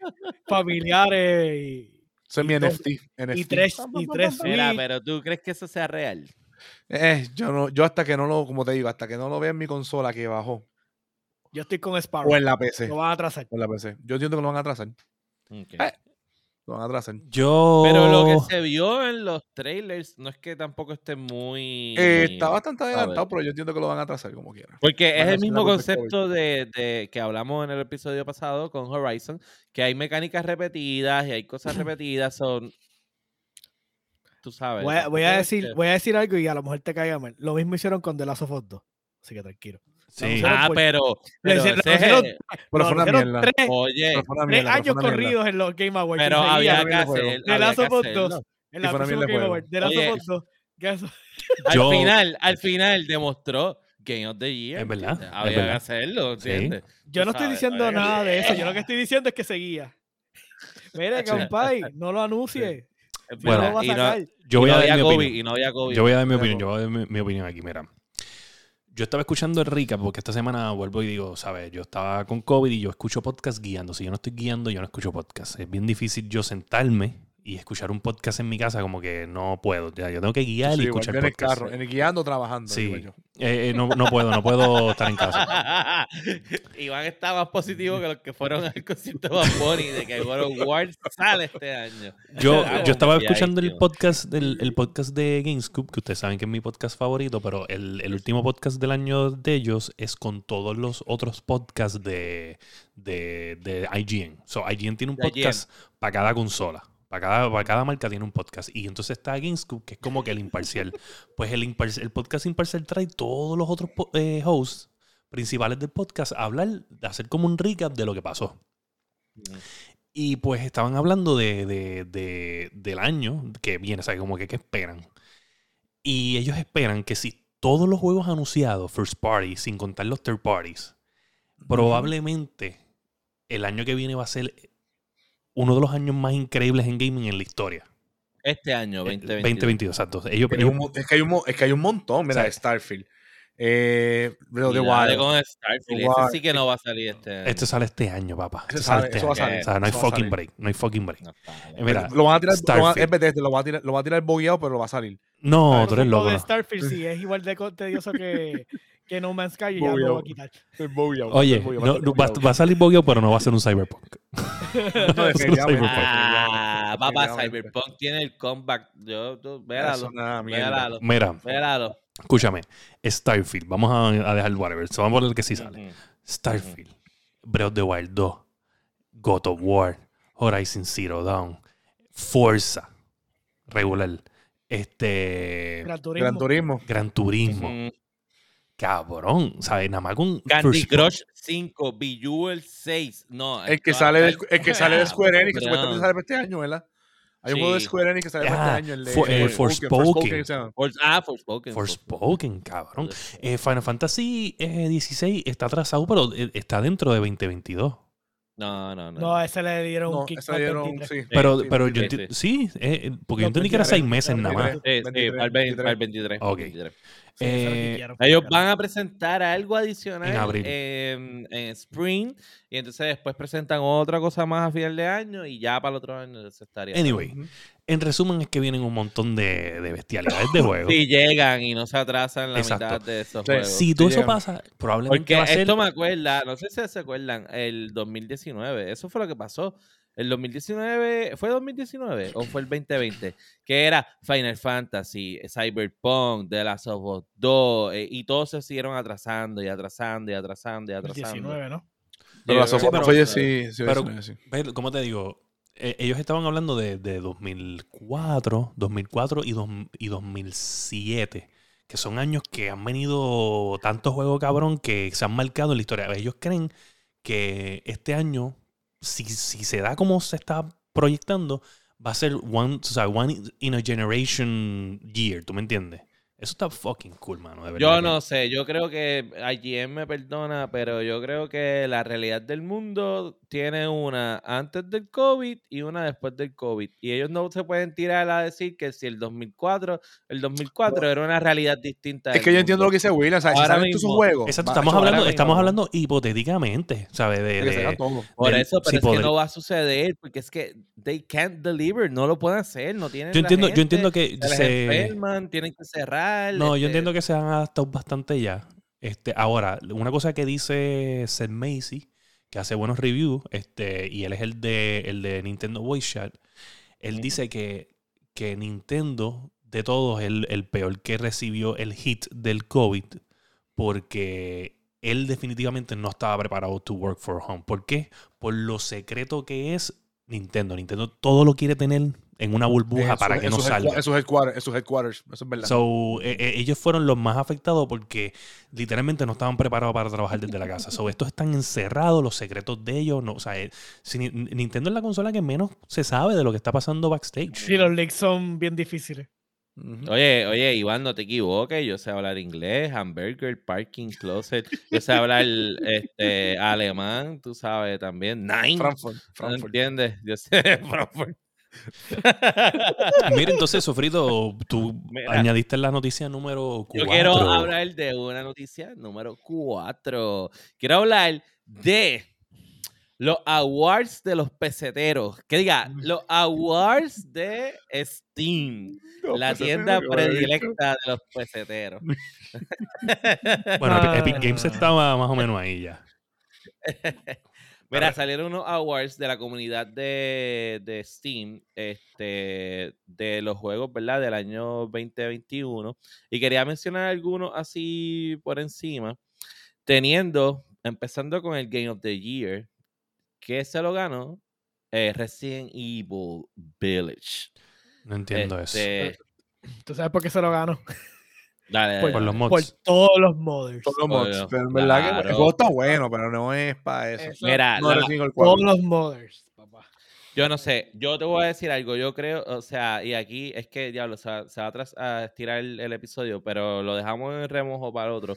familiares y. Eso es mi NFT, Y tres, y tres. Mira, pero ¿tú crees que eso sea real? Eh, yo, no, yo hasta que no lo, como te digo, hasta que no lo vea en mi consola que bajó. Yo estoy con Sparrow. O en la PC. Lo van a atrasar. O en la PC. Yo entiendo que lo van a atrasar. Okay. Eh, lo van a atrasar. Yo... Pero lo que se vio en los trailers no es que tampoco esté muy... Eh, está bastante adelantado, pero yo entiendo que lo van a atrasar como quiera. Porque es el mismo concepto de, de, que hablamos en el episodio pasado con Horizon, que hay mecánicas repetidas y hay cosas [clears throat] repetidas. Son tú sabes. Voy a, decir, voy a decir algo y a lo mejor te caiga mal. Lo mismo hicieron con The Last of Us 2. Así que tranquilo. Sí. Ah, pero. pero, pero fue una mierda. Tres, Oye, tres años corridos en los Game Awards. Pero había que hacer. The Last of Us 2. En la próxima Game Awards. The Last of Us 2. Al final, al final demostró Game of the Year. Es verdad. Había que hacerlo, ¿entiendes? Yo no estoy diciendo nada de eso. Yo lo que estoy diciendo es que seguía. Mire, [laughs] compay, no lo anuncie. Bueno, yo voy a dar mi opinión. Yo voy a dar mi opinión. Yo voy a dar mi, opinión aquí. Mira, yo estaba escuchando el Rica porque esta semana vuelvo y digo, ¿sabes? Yo estaba con COVID y yo escucho podcast guiando. Si yo no estoy guiando, yo no escucho podcast. Es bien difícil yo sentarme y escuchar un podcast en mi casa como que no puedo. Ya, yo tengo que guiar y escuchar podcast. En el carro, en el guiando trabajando. Sí. Eh, eh, no, no, puedo, no puedo estar en casa. [laughs] Iván está más positivo que los que fueron al concierto de Bad de que God of War sale este año. Yo, [laughs] yo estaba escuchando el podcast, el, el, podcast de GameScoop, que ustedes saben que es mi podcast favorito, pero el, el, último podcast del año de ellos es con todos los otros podcasts de, de, de IGN. So, IGN tiene un podcast para cada consola. Para cada, cada, marca tiene un podcast. Y entonces está GameScoop, que es como que el imparcial. [laughs] Pues el, el podcast imparcial trae todos los otros eh, hosts principales del podcast a hablar, de hacer como un recap de lo que pasó. Y pues estaban hablando de, de, del año que viene, o sea, como que qué esperan. Y ellos esperan que si todos los juegos anunciados, first party, sin contar los third parties, probablemente el año que viene va a ser uno de los años más increíbles en gaming en la historia. Este año, 2022. Eh, 2022, exacto. Ellos, es, que hay un, es, que hay un, montón, mira, Starfield. Eh, Breath of con Starfield. Ese sí que no va a salir este año. Este sale este año, papá. Este sale, este eso va a salir. O sea, no hay fucking break. No hay fucking break. No eh, mira, lo van a tirar, lo, van, es lo va a tirar, lo va a tirar bogueado, pero lo va a salir. No, tú eres loco. Starfield sí es igual de tedioso que, que No Man's Sky y ya lo va a quitar. Oye, no, va, va, a salir bogueado, pero no va a ser un Cyberpunk. no, [laughs] va Cyberpunk. Ah, papá, Cyberpunk tiene el comeback. Yo, tú, véalo. Véalo. Mira. Véalo. Escúchame, Starfield, vamos a, dejar el whatever, vamos a poner que sí sale. Starfield, Breath of the Wild 2, God of War, Horizon Zero Dawn, Forza, regular, este... Gran Turismo. Gran Turismo. Gran Turismo. Cabrón, ¿sabes? Nada más con... Candy Crush 5, Bejeweled 6, no. El que, sale de, el que sale de Square Enix, que supuestamente sale para este año, ¿verdad? Hay un juego de Square Enix que sale este ah, año. El de, for, eh, Forspoken. For, ah, Forspoken. Forspoken, cabrón. Eh, Final Fantasy XVI está atrasado, pero eh, está dentro de 2022. No, no, no. No, ese le dieron No, un kick ese al dieron, 23. sí. Pero, sí, pero sí, yo sí, enti- sí, eh, porque yo entendí que era 23, seis meses nada más. 23. Sí, 23, al, 20 23. al 23. Ok. 23. Sí, ese lo Eh. Ellos van a presentar algo adicional En abril. En, en Spring y entonces después presentan otra cosa más a final de año y ya para el otro año se estaría. Anyway, Ujú. En resumen es que vienen un montón de, de bestialidades de [laughs] juego. Si llegan y no se atrasan la Exacto. mitad de esos juegos. Si todo Sí eso pasa, probablemente Porque va a ser... esto me acuerda, no sé si se acuerdan, el 2019, eso fue lo que pasó. El 2019, ¿fue 2019 o fue el 2020? Que era Final Fantasy, Cyberpunk, The Last of Us 2, eh, y todos se siguieron atrasando y atrasando y atrasando y El atrasando. 19, ¿no? Pero la Sí, pero- fue sí, sí, pero- sí, sí. Pero, ¿Cómo te digo? Eh, ellos estaban hablando de, de 2004, 2004 y, dos- y 2007, que son años que han venido tantos juegos cabrón que se han marcado en la historia. Ellos creen que este año, si, si se da como se está proyectando, va a ser one, o sea, one in a generation year, ¿tú me entiendes? Eso está fucking cool, mano. De verdad Yo no sé, yo creo que IGN me perdona, pero yo creo que la realidad del mundo tiene una antes del COVID y una después del COVID. Y ellos no se pueden tirar a decir que si el 2004, el 2004 era una realidad distinta. Es que yo entiendo lo que dice ¿sabes? Si Ahora todos esos mismo- juegos. Exacto, estamos hablando, estamos hablando hipotéticamente, ¿sabes? De. Por eso, pero si es que no va a suceder, porque es que they can't deliver, no lo pueden hacer, no tienen Yo la entiendo, yo entiendo que se se... enferman, tienen que cerrar. No, yo este, entiendo que se han adaptado bastante ya. Este, ahora, una cosa que dice Seth Macy, que hace buenos reviews, este, y él es el de, el de Nintendo Voice Chat, él dice que, que Nintendo, de todos, es el, el peor que recibió el hit del COVID, porque él definitivamente no estaba preparado to work for home. ¿Por qué? Por lo secreto que es Nintendo. Nintendo todo lo quiere tener en una burbuja para que no salga. sus headquarters, en sus headquarters, eso es verdad. So, eh, eh, ellos fueron los más afectados porque literalmente no estaban preparados para trabajar desde la casa. So, estos están encerrados, los secretos de ellos. No, o sea, eh, si Ni- Nintendo es la consola que menos se sabe de lo que está pasando backstage. Sí, los leaks son bien difíciles. Oye, oye, Iván, no te equivoques, yo sé hablar inglés, hamburger, parking, closet, yo sé hablar este, alemán, tú sabes también, nine, Frankfurt, ¿no Frankfurt. entiendes? Yo sé [laughs] Frankfurt. [laughs] Mira, entonces, Sofrito, tú Mira. añadiste la noticia número 4. Yo quiero hablar de una noticia número 4. Quiero hablar de los awards de los peseteros. Que diga, los awards de Steam, Los la tienda predilecta de los peseteros. Bueno, Epic-. [laughs] Games estaba más o menos ahí ya. [laughs] Mira, salieron unos awards de la comunidad de, de Steam, este, de los juegos, ¿verdad? Del año 2021. Y quería mencionar algunos así por encima. Teniendo, empezando con el Game of the Year, que se lo ganó eh, Resident Evil Village. No entiendo eso. Este, ¿Tú sabes por qué se lo ganó? Dale, Por- los mods. Por todos los modders. Todos los mods, Obvio, pero en verdad que el juego está bueno, pero no es para eso. Eso- Mira, No la- Todos los modders, papá. Yo no sé, yo te voy a decir algo, yo creo, o sea, y aquí es que, diablo, se va, se va a, tras- a estirar el, el episodio, pero lo dejamos en remojo para el otro.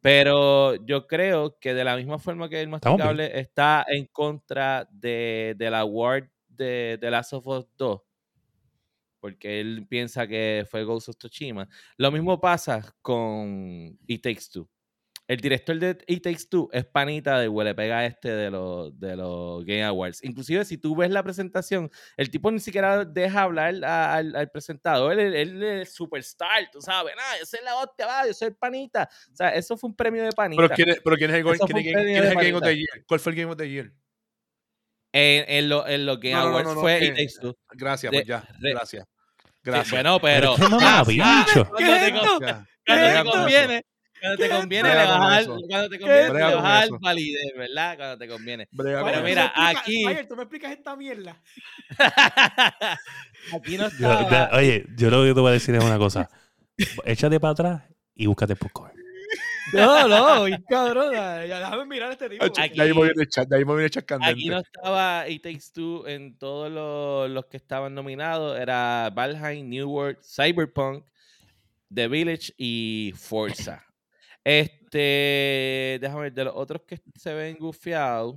Pero yo creo que de la misma forma que el masticable está en contra de, del award de, de Last of Us 2, porque él piensa que fue Ghost of Tsushima. Lo mismo pasa con It Takes Two. El director de It Takes Two es panita de huele pega este de los, de los Game Awards. Inclusive si tú ves la presentación, el tipo ni siquiera deja hablar a- al, al presentador. Él, él es superstar, tú sabes. Nah, yo soy la hostia, va, yo soy el panita. O sea, eso fue un premio de panita. Pero ¿quién es, pero ¿quién es el, quién quién es Game of the. Year? ¿Cuál fue el Game of the Year? En, en, lo- en No, no, no, no, no, fue que- It Takes Two. Gracias, pues ya. de- Gracias. Sí, bueno, pero. qué cuando te, ¿Qué es con- Ya. cuando te con eso. conviene. Cuando te conviene, le eso. cuando te conviene, le eso. validez, ¿verdad? Cuando te conviene. Brega Pero con mira, explicas- aquí- Mayer, tú me explicas esta mierda. [laughs] Aquí no Yo- da- oye, yo lo que te voy a decir es una cosa. Échate para atrás y búscate popcorn. No, no, y cabrón. Ya, déjame mirar a este tipo. Aquí- De ahí me viene el chat, de ahí viene chat candente. Aquí no estaba It Takes Two en todos los, los que estaban nominados. Era Valheim, New World, Cyberpunk, The Village y Forza. Este, déjame ver, de los otros que se ven gufiados,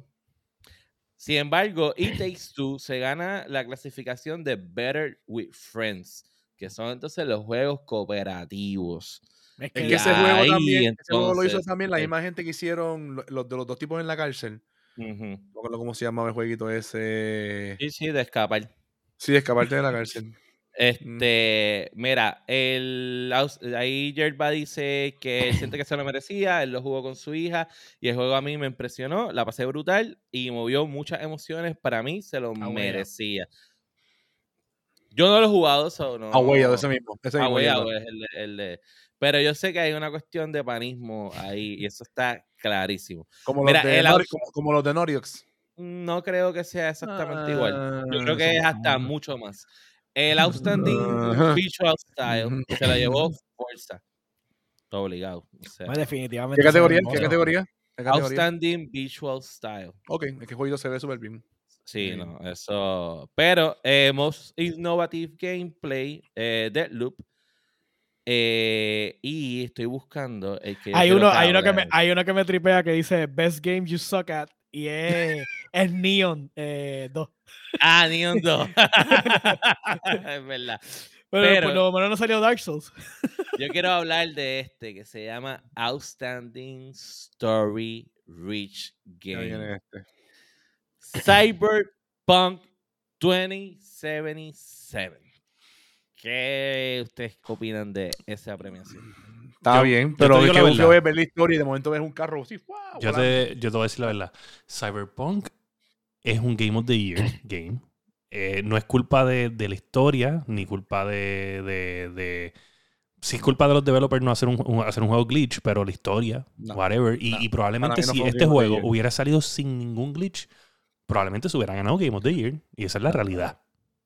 Sin embargo, It Takes Two se gana la clasificación de Better with Friends, que son entonces los juegos cooperativos. Es que, ese, juego también, ese juego lo hizo también la misma gente que hicieron los de los dos tipos en la cárcel. No cómo se llamaba el jueguito ese. Sí, sí, de escapar. Sí, de escaparte de la cárcel. Este, mira, el, ahí Yerba dice que [clears throat] siente que se lo merecía, él lo jugó con su hija y el juego a mí me impresionó, la pasé brutal y movió muchas emociones, para mí se lo merecía. Yo no lo he jugado, so no. ese mismo. Ese mismo es el, de, Pero yo sé que hay una cuestión de panismo ahí y eso está clarísimo. Como, los, de como, los de Noriox. No creo que sea exactamente igual. Yo creo ah, que es hasta mucho más. El Outstanding Visual Style [laughs] se la llevó fuerza. Todo obligado. definitivamente. ¿Qué categoría? ¿Qué categoría? Outstanding Visual Style. Ok, es que juego se ve súper bien. Sí, no, eso. Pero eh, Most Innovative Gameplay, eh, Deadloop. Eh, y estoy buscando el que. Hay uno, hay, uno que me, hay uno que me tripea que dice Best Game You Suck At y es, [laughs] es Neon 2. Eh, ah, Neon 2. [laughs] es verdad. Pero, por lo menos no salió Dark Souls. [laughs] yo quiero hablar de este que se llama Outstanding Story Rich Game. Este. Cyberpunk 2077. ¿Qué ustedes opinan de esa premiación? Está bien, pero es que yo ver la historia y de momento ves un carro así. yo, te, yo te voy a decir la verdad. Cyberpunk es un Game of the Year [coughs] game. Eh, no es culpa de, de, la historia, ni culpa de, de, de, Sí es culpa de los developers no hacer un, hacer un juego glitch, pero la historia, whatever. Y, probablemente si este juego hubiera salido sin ningún glitch, probablemente se hubiera ganado Game of the Year. Y esa es la realidad.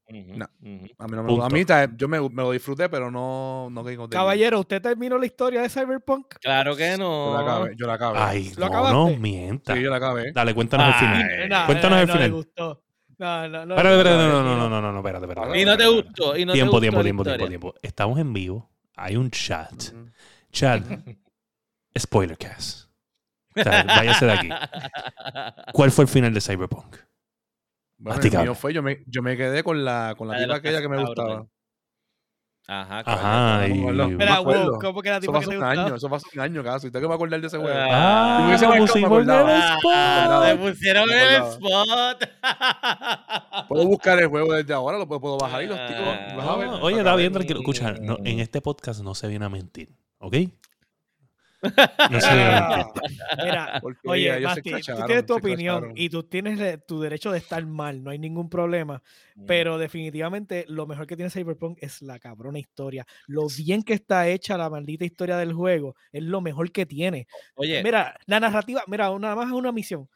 No. A mí, no me, a mí yo me, me, lo disfruté, pero no, no Caballero, ¿usted terminó la historia de Cyberpunk? Claro que no. Yo la acabé. Yo la acabé. Ay, ¿Lo no, no, mienta. Sí, yo la acabé. Dale, cuéntanos el final. cuéntanos el final. Me gustó. No, no, no. Pero, pero, no, no, no, no, no, no, espérate, espérate. Y no te gustó. Y no tiempo, te gustó tiempo, tiempo, tiempo, tiempo. Estamos en vivo. Hay un chat. Chat. Spoilercast. O sea, váyase de aquí. ¿Cuál fue el final de Cyberpunk? Bueno, el mío fue, yo me, yo me quedé con la, con la tipa aquella que me gustaba. Ajá, Ajá. Y... Espera, wow, ¿cómo que la tipa eso que te gustaba? Año, eso pasó un año casi. ¿Usted que me acordar de ese juego? Ah, me pusimos en el spot. Me pusieron en el spot. [laughs] Puedo buscar el juego desde ahora, lo puedo, bajar y los tíos. Ah, oye, está bien, tranquilo. Escucha, no, en este podcast no se viene a mentir, ¿ok? No sé. Mira, [laughs] oye, Basti, tú tienes tu opinión y tú tienes tu derecho de estar mal, no hay ningún problema. Mm. Pero definitivamente lo mejor que tiene Cyberpunk es la cabrona historia. Lo bien que está hecha la maldita historia del juego es lo mejor que tiene. Oye, mira, la narrativa, mira, nada más es una misión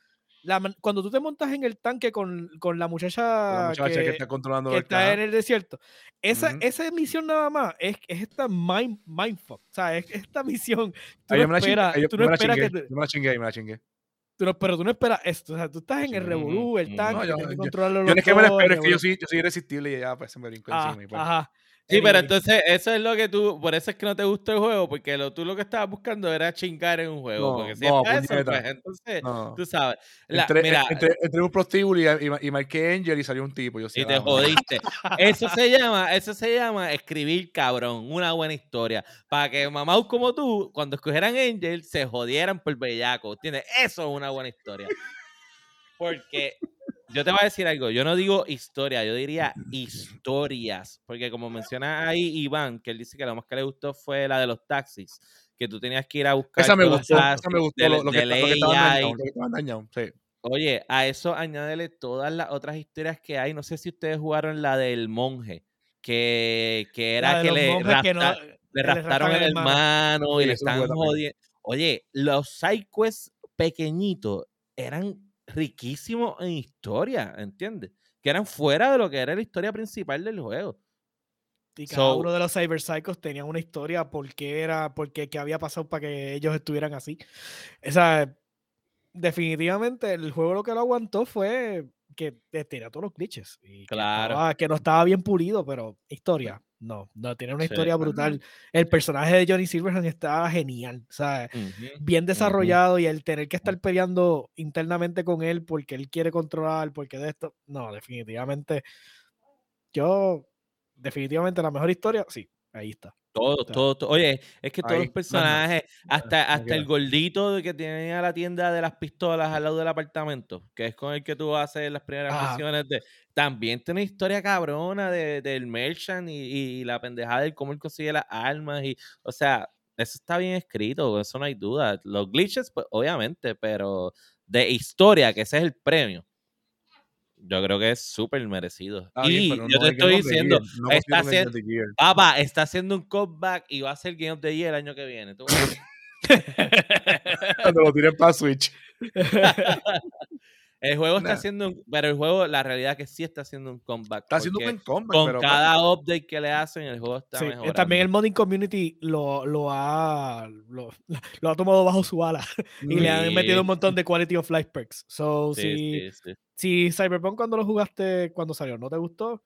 cuando tú te montas en el tanque con, con la, muchacha que, está controlando que está en el desierto, esa, esa misión nada más es, es esta mind, mindfuck. O sea, es esta misión. [laughs] Tú no esperas, tú no que. Yo me la chingué, me la chingué. pero tú no esperas esto. O sea, tú estás en el revolú, el tanque, no, yo, que controlarlo. Yo, yo no es que me lo espero, es que yo soy, yo soy irresistible y ya pues se me brinco ah, encima. Y pues. Ajá. Sí, pero entonces eso es lo que tú, por eso es que no te gustó el juego, porque lo, tú lo que estabas buscando era chingar en un juego. porque si no, es eso, pues, entonces, tú sabes. entre, mira, entre, un prostíbulo y, y, marqué Angel y salió un tipo. Yo y te jodiste. eso se llama, eso se llama escribir cabrón, una buena historia. Para que mamás como tú, cuando escogieran Angel, se jodieran por bellaco. ¿Entiendes? Eso es una buena historia. Porque yo te voy a decir algo, yo no digo historia, yo diría [laughs] historias, porque como menciona ahí Iván, que él dice que lo más que le gustó fue la de los taxis, que tú tenías que ir a buscar esa me gustó, esa me gustó, lo, que, lo sí. Oye, a eso añádele todas las otras historias que hay, no sé si ustedes jugaron la del monje, que, que era que le, le, raptaron el hermano, y le están jodiendo. Oye, los sidequests pequeñitos eran riquísimo en historia, ¿entiendes? Que eran fuera de lo que era la historia principal del juego. Y cada uno de los Cyber Psychos tenía una historia por qué era, por qué, había pasado para que ellos estuvieran así. Esa, definitivamente el juego lo que lo aguantó fue que tenía todos los glitches. Y claro. Que, no estaba bien pulido, pero historia. No, no, tiene una historia brutal. El personaje de Johnny Silverhand está genial, ¿sabes? Bien desarrollado y el tener que estar peleando internamente con él porque él quiere controlar, porque de esto, no, definitivamente, yo, definitivamente la mejor historia, sí, ahí está. Todo, todo, Oye, es que todos los personajes, hasta, hasta el gordito que tenía la tienda de las pistolas al lado del apartamento, que es con el que tú haces las primeras ah. misiones de. También tiene historia cabrona de, del merchant y, la pendejada de cómo él consigue las armas. y O sea, eso está bien escrito, eso no hay duda. Los glitches, pues, obviamente, pero de historia, que ese es el premio yo creo que es súper merecido. y yo te estoy diciendo, está haciendo, papá, está haciendo un cutback y va a ser Game of the Year el año que viene. [laughs] Cuando lo tiren para Switch. [laughs] [laughs] El juego está haciendo un, pero el juego, la realidad es que sí está haciendo un comeback. Está haciendo un comeback. Con cada update que le hacen, el juego está sí, eh, También el modding community lo, lo, ha, lo, [laughs] ha tomado bajo su ala [laughs] y le han metido un montón [laughs] de quality of life perks. So, si, si Cyberpunk cuando lo jugaste, cuando salió, no te gustó,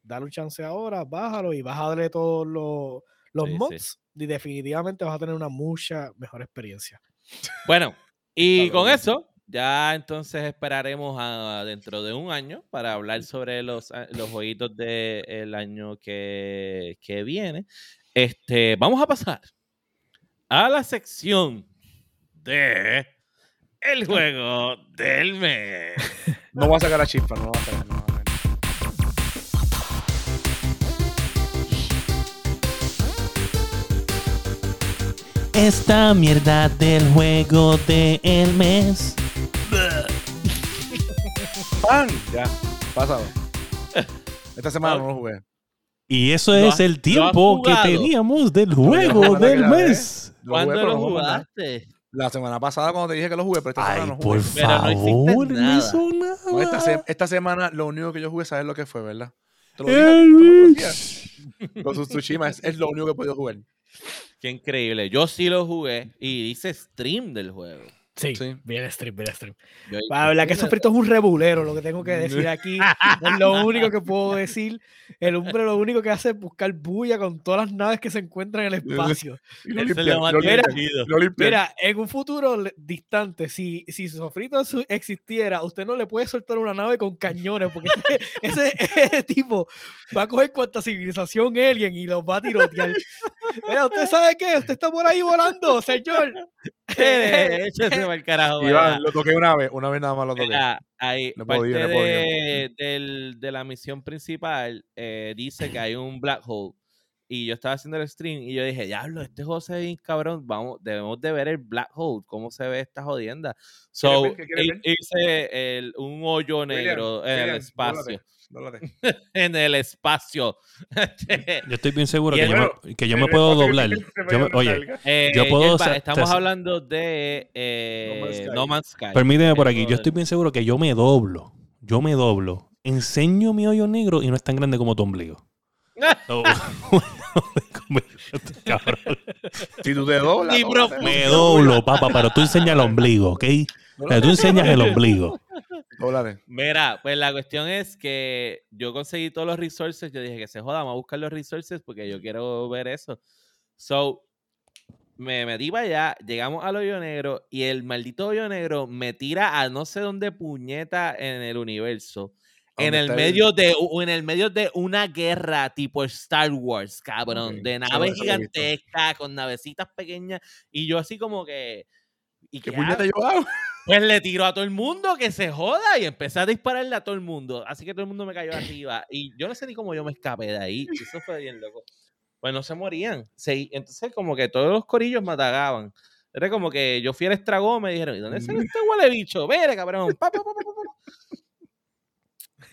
dale un chance ahora, bájalo y bájale todos los, los mods y definitivamente vas a tener una mucha mejor experiencia. Bueno, y con eso ya entonces esperaremos a, dentro de un año para hablar sobre los, ah, los jueguitos del año que, que, viene. Este, vamos a pasar a la sección de el juego del mes. [laughs] No voy a sacar la chispa, no voy a sacar. Esta mierda del juego del mes ya, pasado. Esta semana no lo jugué. Y eso es el tiempo que teníamos del juego del mes. ¿Cuándo lo jugaste? La semana pasada cuando te dije que lo jugué, pero esta semana no jugué. Por favor, no, hizo nada. esta, semana lo único que yo jugué, ¿sabes lo que fue, verdad? Te lo Con Tsushima es, es, lo único que he podido jugar. Qué increíble. Yo sí lo jugué y hice stream del juego. Sí, bien stream, bien stream. Para hablar que eso es un rebulero, lo que tengo que decir [laughs] aquí. es lo único que puedo decir. El hombre lo único que hace es buscar bulla con todas las naves que se encuentran en el espacio. [laughs] mira, en un futuro distante, si, si Sofrito existiera, usted no le puede soltar una nave con cañones, porque [laughs] ese, tipo va a coger cuanta civilización alien y los va a tirotear. Mira, ¿usted sabe qué? Usted está por ahí volando, señor. Échese el carajo. Iván, lo toqué una vez, una vez nada más lo toqué. ahí, parte de, del, de, la misión principal eh, dice que hay un black hole. Y yo estaba haciendo el stream y yo dije, diablo, este José es cabrón, vamos, debemos de ver el black hole, cómo se ve esta jodienda. So, hice el, un hoyo negro en el espacio. [laughs] en el espacio. yo estoy bien seguro que, yo me, que, yo me, puedo doblar. oye, eh, yo puedo. estamos hablando de eh, no, Man's Sky. Permíteme por aquí. Yo estoy bien seguro que yo me doblo. Yo me doblo. Enseño mi hoyo negro y no es tan grande como tu ombligo. [laughs] [laughs] si tú te doblas. me doblo, papá, pero tú enseñas el ombligo, ¿ok? Tú enseñas el [laughs] ombligo. Mira, pues la cuestión es que yo conseguí todos los resources. Yo dije que se joda, vamos a buscar los resources porque yo quiero ver eso. So, me metí para allá, llegamos al hoyo negro y el maldito hoyo negro me tira a no sé dónde puñeta en el universo. En el, medio de, en el medio de una guerra tipo Star Wars, cabrón, de naves gigantescas, con navecitas pequeñas, y yo así como que... ¿Y qué, puñeta yo hago? Pues le tiró a todo el mundo que se joda y empecé a dispararle a todo el mundo. Así que todo el mundo me cayó arriba. Y yo no sé ni cómo yo me escapé de ahí. Eso fue bien loco. Pues no se morían. entonces, como que todos los corillos me atagaban. Era como que yo fui al estragón, me dijeron, ¿y dónde está este huele bicho? Vere, cabrón.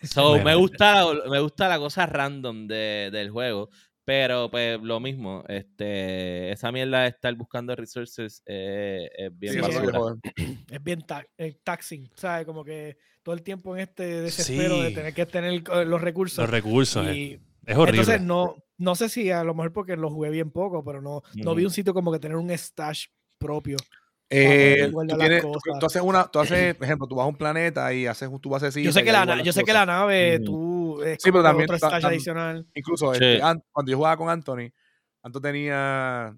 so, me, gusta, me gusta la cosa random de, del juego. Pero pues lo mismo, este, esa mierda de estar buscando resources eh, es bien [clears throat] Es bien eh, taxing, ¿sabes? Como que todo el tiempo en este desespero de tener que tener los recursos. Los recursos, eh. es horrible. Entonces no, no sé si a lo mejor porque lo jugué bien poco, pero no, no vi un sitio como que tener un stash propio. Eh, tú, haces una, tú haces, por ejemplo, tú vas a un planeta y haces tu basecita. Yo sé que la, yo sé que la nave, tú es Sí, pero también otro tam- adicional. Incluso Sí. este, cuando yo jugaba con Anthony, Anthony tenía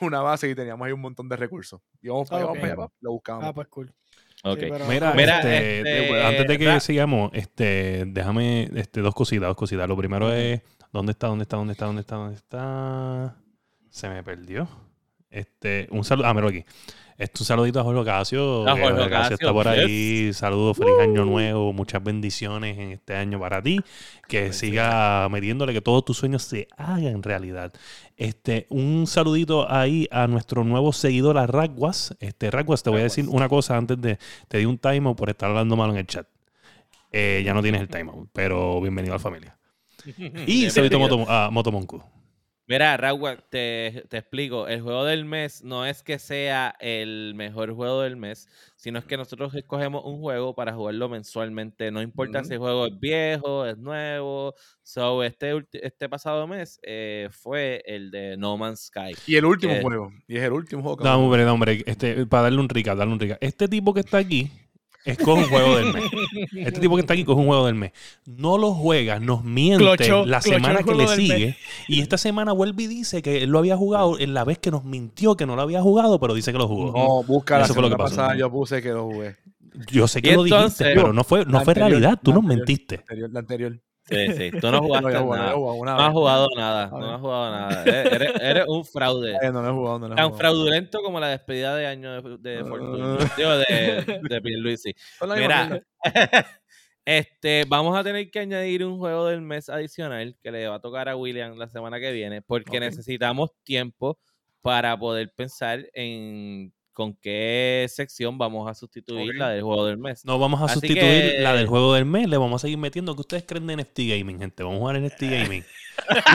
una base y teníamos ahí un montón de recursos. Y vamos para allá, lo buscábamos. Ah, pues cool. Ok. Sí, pero- Mira, Mira, este, este, eh, antes de que sigamos, este, déjame este, dos cositas, dos cositas. Lo primero es, ¿dónde está, dónde está, dónde está, dónde está, dónde está? Se me perdió. Este, un saludo, ah, mira aquí. Este, un saludito a Jorge Ocasio. A Jorge Ocasio está por ahí. Saludos, feliz año nuevo, muchas bendiciones en este año para ti. Que siga metiéndole que todos tus sueños se hagan realidad. Este, un saludito ahí a nuestro nuevo seguidor, a Ragwas. Este, Ragwas, te voy a decir una cosa antes de. Te di un timeout por estar hablando malo en el chat. Eh, ya no tienes el timeout, pero bienvenido a la familia. [laughs] Y saludito a Motomonku. Mira, Raúl, te, te explico. El juego del mes no es que sea el mejor juego del mes, sino es que nosotros escogemos un juego para jugarlo mensualmente. No importa si el juego es viejo, es nuevo. So, este, este pasado mes eh, fue el de No Man's Sky. Y el último que- juego. Y es el último juego que No, hombre, no, hombre. Este, para darle un rica, darle un rica. Este tipo que está aquí escoge un juego del mes. Este tipo que está aquí coge un juego del mes. No lo juega, nos miente la semana que le sigue. Y esta semana vuelve y dice que él lo había jugado en la vez que nos mintió que no lo había jugado, pero dice que lo jugó. No, busca la fue lo que semana pasó. pasada yo puse que lo jugué. Yo sé que lo dijiste, pero no fue, no fue anterior, realidad. Tú nos anterior. mentiste. La anterior, la anterior. Sí, sí. Tú no [laughs] No, jugaste jugado, nada. jugado No has jugado nada. No has jugado nada. Eres, [laughs] un fraude. Eh, no lo he jugado, no lo he Tan jugado. fraudulento como la despedida de año de, de Fortuna. Digo, de, [laughs] de Pierluisi. Mira, este, vamos a tener que añadir un juego del mes adicional que le va a tocar a William la semana que viene, porque necesitamos tiempo para poder pensar en con qué sección vamos a sustituir la del juego del mes. No vamos a Así sustituir que- la del juego del mes, le vamos a seguir metiendo. ¿Qué ustedes creen de NFT Gaming, gente? Vamos a jugar NFT Gaming.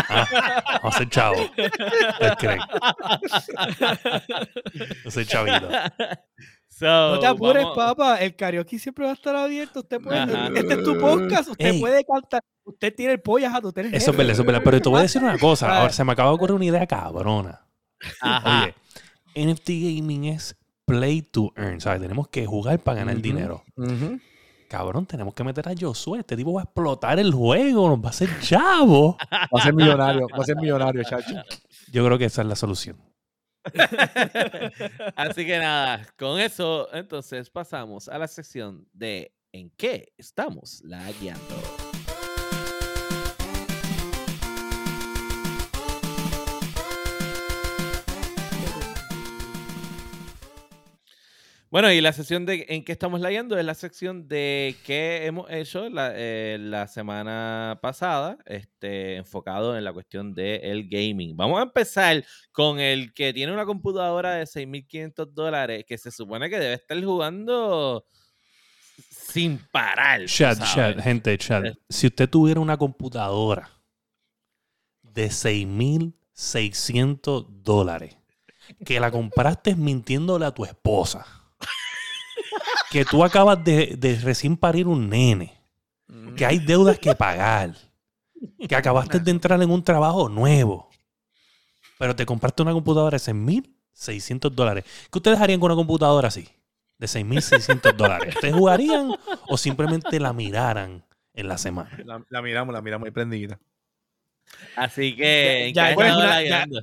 Ah, vamos a ser chavos. ¿Ustedes creen? No soy chavito. So, No te apures, vamos- papá. El karaoke siempre va a estar abierto. Usted puede, Ajá. este es tu podcast. Usted Ey. puede cantar. Usted tiene el pollas a tu Eso es verdad, eso es verdad. Pero te voy a decir una [laughs] cosa. Ah. Ahora se me acaba de ocurrir una idea cabrona. Ajá. Oye, NFT Gaming es play to earn. ¿Sabes? Tenemos que jugar para ganar dinero. Cabrón, tenemos que meter a Josué. Este tipo va a explotar el juego. Nos va a hacer chavo. [laughs] Va a ser millonario, va a ser millonario, chacho. Yo creo que esa es la solución. [laughs] Así que nada, con eso entonces pasamos a la sección de ¿En qué estamos lagueando? Bueno, y la sección de ¿En qué estamos lagueando? es la sección de qué hemos hecho la, eh, la semana pasada, este, enfocado en la cuestión del gaming. Vamos a empezar con el que tiene una computadora de 6.500 dólares que se supone que debe estar jugando sin parar. sabes. chat, gente, chat. Eh. Si usted tuviera una computadora de 6.600 dólares, que la compraste mintiéndole a tu esposa, que tú acabas de, de recién parir un nene, que hay deudas que pagar, que acabaste de entrar en un trabajo nuevo, pero te compraste una computadora de 6.600 dólares. ¿Qué ustedes harían con una computadora así? De 6.600 dólares. ¿Ustedes jugarían o simplemente la miraran en la semana? La, la miramos, la miramos ahí prendida. Así que, ¿en Ya- pues, ya- lagueando?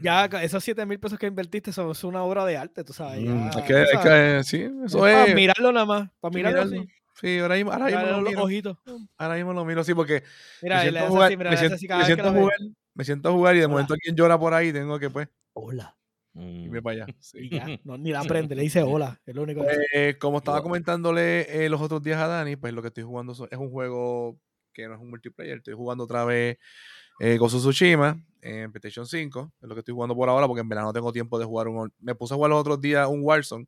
Ya esos 7 mil pesos que invertiste son una obra de arte, tú sabes. Mm, es que, tú es que, sí, eso para es. mirarlo nada más. Para sí, mirarlo mirarlo. así. Sí, ahora mismo, ahora mismo lo los miro. ojitos. Ahora mismo lo miro, sí, porque Mira, me le siento, jugar, así, mira, me le hace siento, así cada me vez que siento a lo ve. jugar, me siento a jugar y de Hola. momento alguien llora por ahí y tengo que, pues, Hola. Mm. irme para allá. [laughs] Sí. Y ya, no, ni la [laughs] prende, le dice hola. Es lo único que. Eh, como estaba comentándole eh, los otros días a Dani, pues lo que estoy jugando es un juego que no es un multiplayer. Estoy jugando otra vez eh, of Tsushima en PlayStation 5. Es lo que estoy jugando por ahora porque en verano no tengo tiempo de jugar un... Me puse a jugar los otros días un Warzone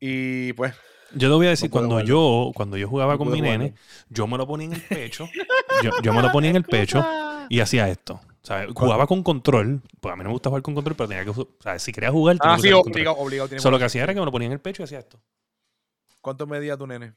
y pues... Yo te voy a decir, No cuando jugarlo. yo, cuando yo jugaba no con mi jugarlo. nene, yo me lo ponía en el pecho. yo, yo me lo ponía en el pecho [laughs] y hacía esto. ¿sabes? Jugaba con control. Pues a mí no me gusta jugar con control, pero tenía que. O sea, si quería jugar, tenía Ah, que sí, obligado, obligado. Solo lo que que hacía era que me lo ponía en el pecho y hacía esto. ¿Cuánto medía tu nene?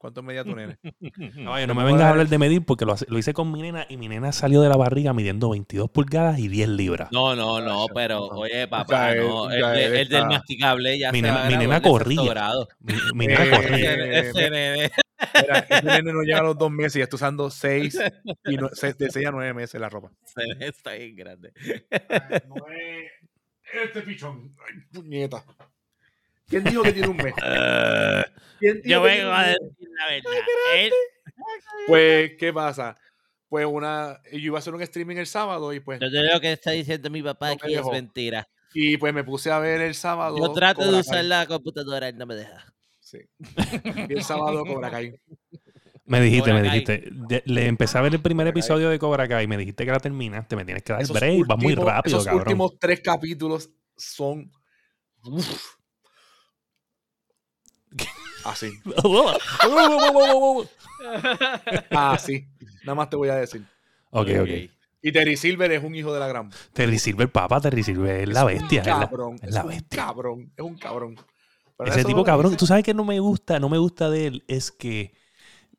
¿Cuánto medía tu nene? [laughs] No, no me vengas a hablar de medir porque lo, lo, hice con mi nena y mi nena salió de la barriga midiendo 22 pulgadas y 10 libras. No, no, no, pero oye, papá, no, el, del masticable ya mi se nena, mi nena corría. Mi, mi, nena Eh, corría. Ese nene. Mira, ese nene no llega a los dos [laughs] meses y está usando seis, y no- se- de 6 a 9 meses la ropa. nene está bien grande. Este pichón. Ay, puñeta. ¿Quién dijo que tiene un mes? ¿Quién dijo yo que vengo a decir la verdad. Él- Pues, ¿qué pasa? Pues una, yo iba a hacer un streaming el sábado y pues, yo te lo que está diciendo mi papá No aquí es mentira. y pues me puse a ver el sábado. Yo trato de usar Kai. la computadora, él no me deja. Sí. Y el sábado Cobra Kai. Me dijiste, Cobra me Kai. dijiste. de- le empecé a ver el primer Cobra Kai. episodio de Cobra Kai y me dijiste que la terminaste. Me tienes que dar Esos break. Va muy últimos- rápido, Esos cabrón. últimos tres capítulos son. uf. Así. [laughs] Así. Nada más te voy a decir. ok, ok. Y Terry Silver es un hijo de la gran. Terry Silver, papá, Terry Silver es la bestia. Es Es un la, cabrón. es Es, la un bestia. cabrón. Es un cabrón. Pero Ese tipo cabrón. Tú sabes que no me gusta, no me gusta de él. Es que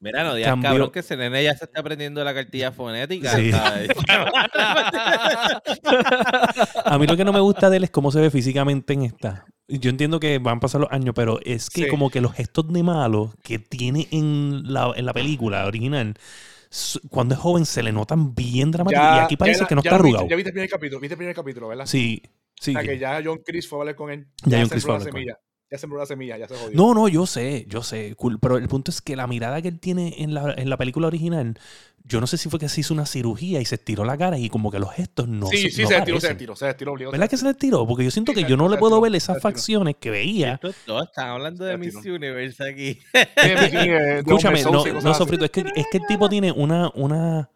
Mira, no digas Cambió- cabrón que ese nene ya se está aprendiendo la cartilla fonética. [laughs] A mí lo que no me gusta de él es cómo se ve físicamente en esta. Yo entiendo que van a pasar los años, pero es que Sí. como que los gestos de malo que tiene en la, en la película original, cuando es joven se le notan bien dramáticos. y aquí parece la- que no ya está arrugado. Ya viste el primer capítulo, viste el primer capítulo, ¿verdad? Sí, sí. O sea, que ya John Chris fue a hablar con él. Ya John sembró Chris fue a la hablar con él. Ya sembró la semilla, ya se jodió. No, no, yo sé, yo sé, cool, pero el punto es que la mirada que él tiene en la, en la película original, yo no sé si fue que se hizo una cirugía y se estiró la cara y como que los gestos no sí, se sí, no se estiró, se estiró, se estiró obligado. ¿Verdad que se le estiró? Porque yo siento Sí, que yo no le puedo ver esas facciones que veía. Dos están hablando de Miss. Universe aquí. [laughs] Escúchame, no, no sofrito, es que, es que el tipo tiene una, una,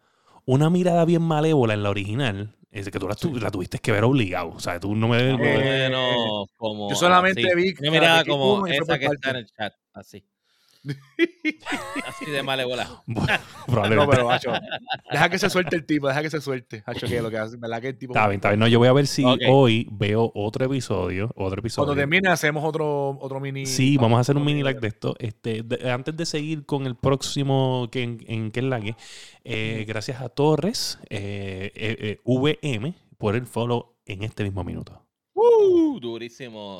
una mirada bien malévola en la original. Es que tú la, tu- la tuviste que ver obligado. O sea, tú no me. no- Eh, Bueno, como. yo solamente así. vi Karate Kid como esa que está en el chat. Así. [laughs] así de malévola. Bueno, [laughs] [laughs] No, probablemente. pero, Hacho, deja que se suelte el tipo, deja que se suelte. Hacho, que lo que hace, ¿verdad que el tipo... Está bien, está bien. No, yo voy a ver si hoy veo otro episodio. Otro episodio. Cuando termine hacemos otro, otro mini... Sí, vamos a hacer un mini like de esto. Este, de- antes de seguir con el próximo que en, en que enlague, eh, gracias a Torres eh, eh, eh, VM por el follow en este mismo minuto. Uh, durísimo.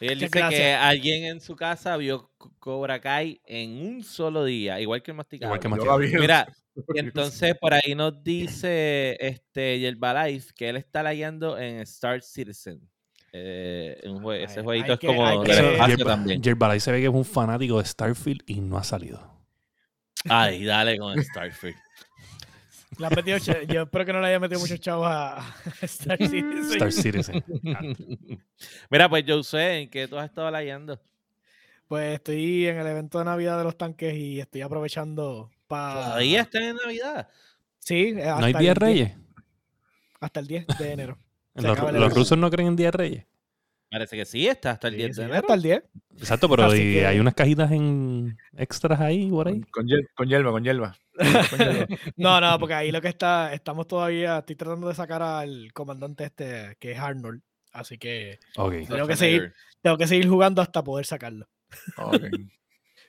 Y él dice que alguien en su casa vio Cobra Kai en un solo día, igual que el masticable. Igual que vi. Mira, y entonces por ahí nos dice este Yerbalife que él está layando en Star Citizen. Eh, un jue- ese jueguito es que- como que- Yerba- también. Se ve que es un fanático de Starfield y no ha salido. Ay, dale con Starfield. Le han metido yo espero que no le haya metido muchos chavos a Star [laughs] Citizen. Star Citizen. Mira, pues yo sé en qué tú has estado layando. Pues estoy en el evento de Navidad de los tanques y estoy aprovechando para. Todavía está en Navidad. Sí, ¿No hay hasta Día de el 10 Reyes? Hasta el 10 de enero. [laughs] Los, los rusos no creen en Día de Reyes. Parece que sí, está hasta el Sí, 10 sí, de enero. hasta el 10. Exacto, pero y que- hay unas cajitas en extras ahí, por ahí. Con, con hierba, con hierba. [laughs] [laughs] No, no, porque ahí lo que está, estamos todavía, estoy tratando de sacar al comandante este, que es Arnold. Así que tengo que seguir, tengo que seguir jugando hasta poder sacarlo. [laughs]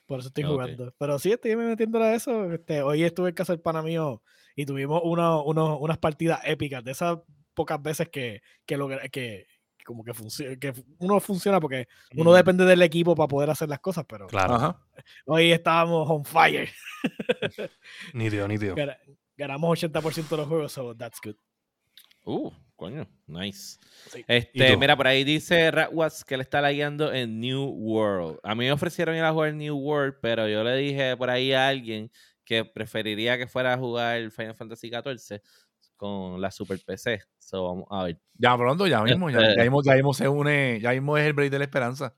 Por eso estoy jugando. Pero sí, estoy metiéndole a eso. Este, hoy estuve en casa del pana mío y tuvimos uno- uno- unas partidas épicas. De esas pocas veces que, que, logra- que, que como que, funci- que uno funciona porque uno depende del equipo para poder hacer las cosas. Pero Claro. Ajá. hoy estábamos on fire. [laughs] Ni tío, ni. Gana- Ganamos 80% de los juegos, so that's good. Uh, coño, nice. Sí. ¿Y Este, mira, por ahí dice Ratwas que le está layando en New World. A mí me ofrecieron ir a jugar New World, pero yo le dije por ahí a alguien que preferiría que fuera a jugar Final Fantasy XIV con la Super PC. So, vamos a ver. Ya pronto, ya mismo, ya, Este- ya mismo, ya mismo se une, ya mismo es el break de la esperanza.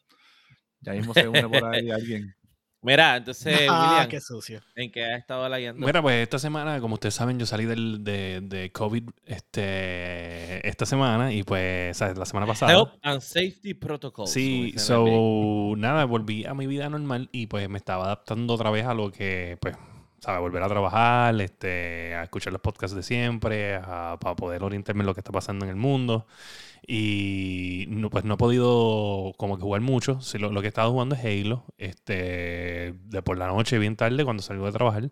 Ya mismo se une por ahí alguien. [laughs] Mira, entonces, [laughs] ah, William, qué sucio. ¿en qué has estado layando? Mira, pues esta semana, como ustedes saben, yo salí del, de, de COVID este, esta semana y pues, ¿sabes? La semana pasada. Health and Safety Protocols. Sí, so nada, volví a mi vida normal y pues me estaba adaptando otra vez a lo que, pues, ¿sabes? Volver a trabajar, este, a escuchar los podcasts de siempre, a, para poder orientarme en lo que está pasando en el mundo. Y no, pues no he podido como que jugar mucho. Lo, que he estado jugando es Halo. Este, de por la noche, bien tarde, cuando salgo de trabajar.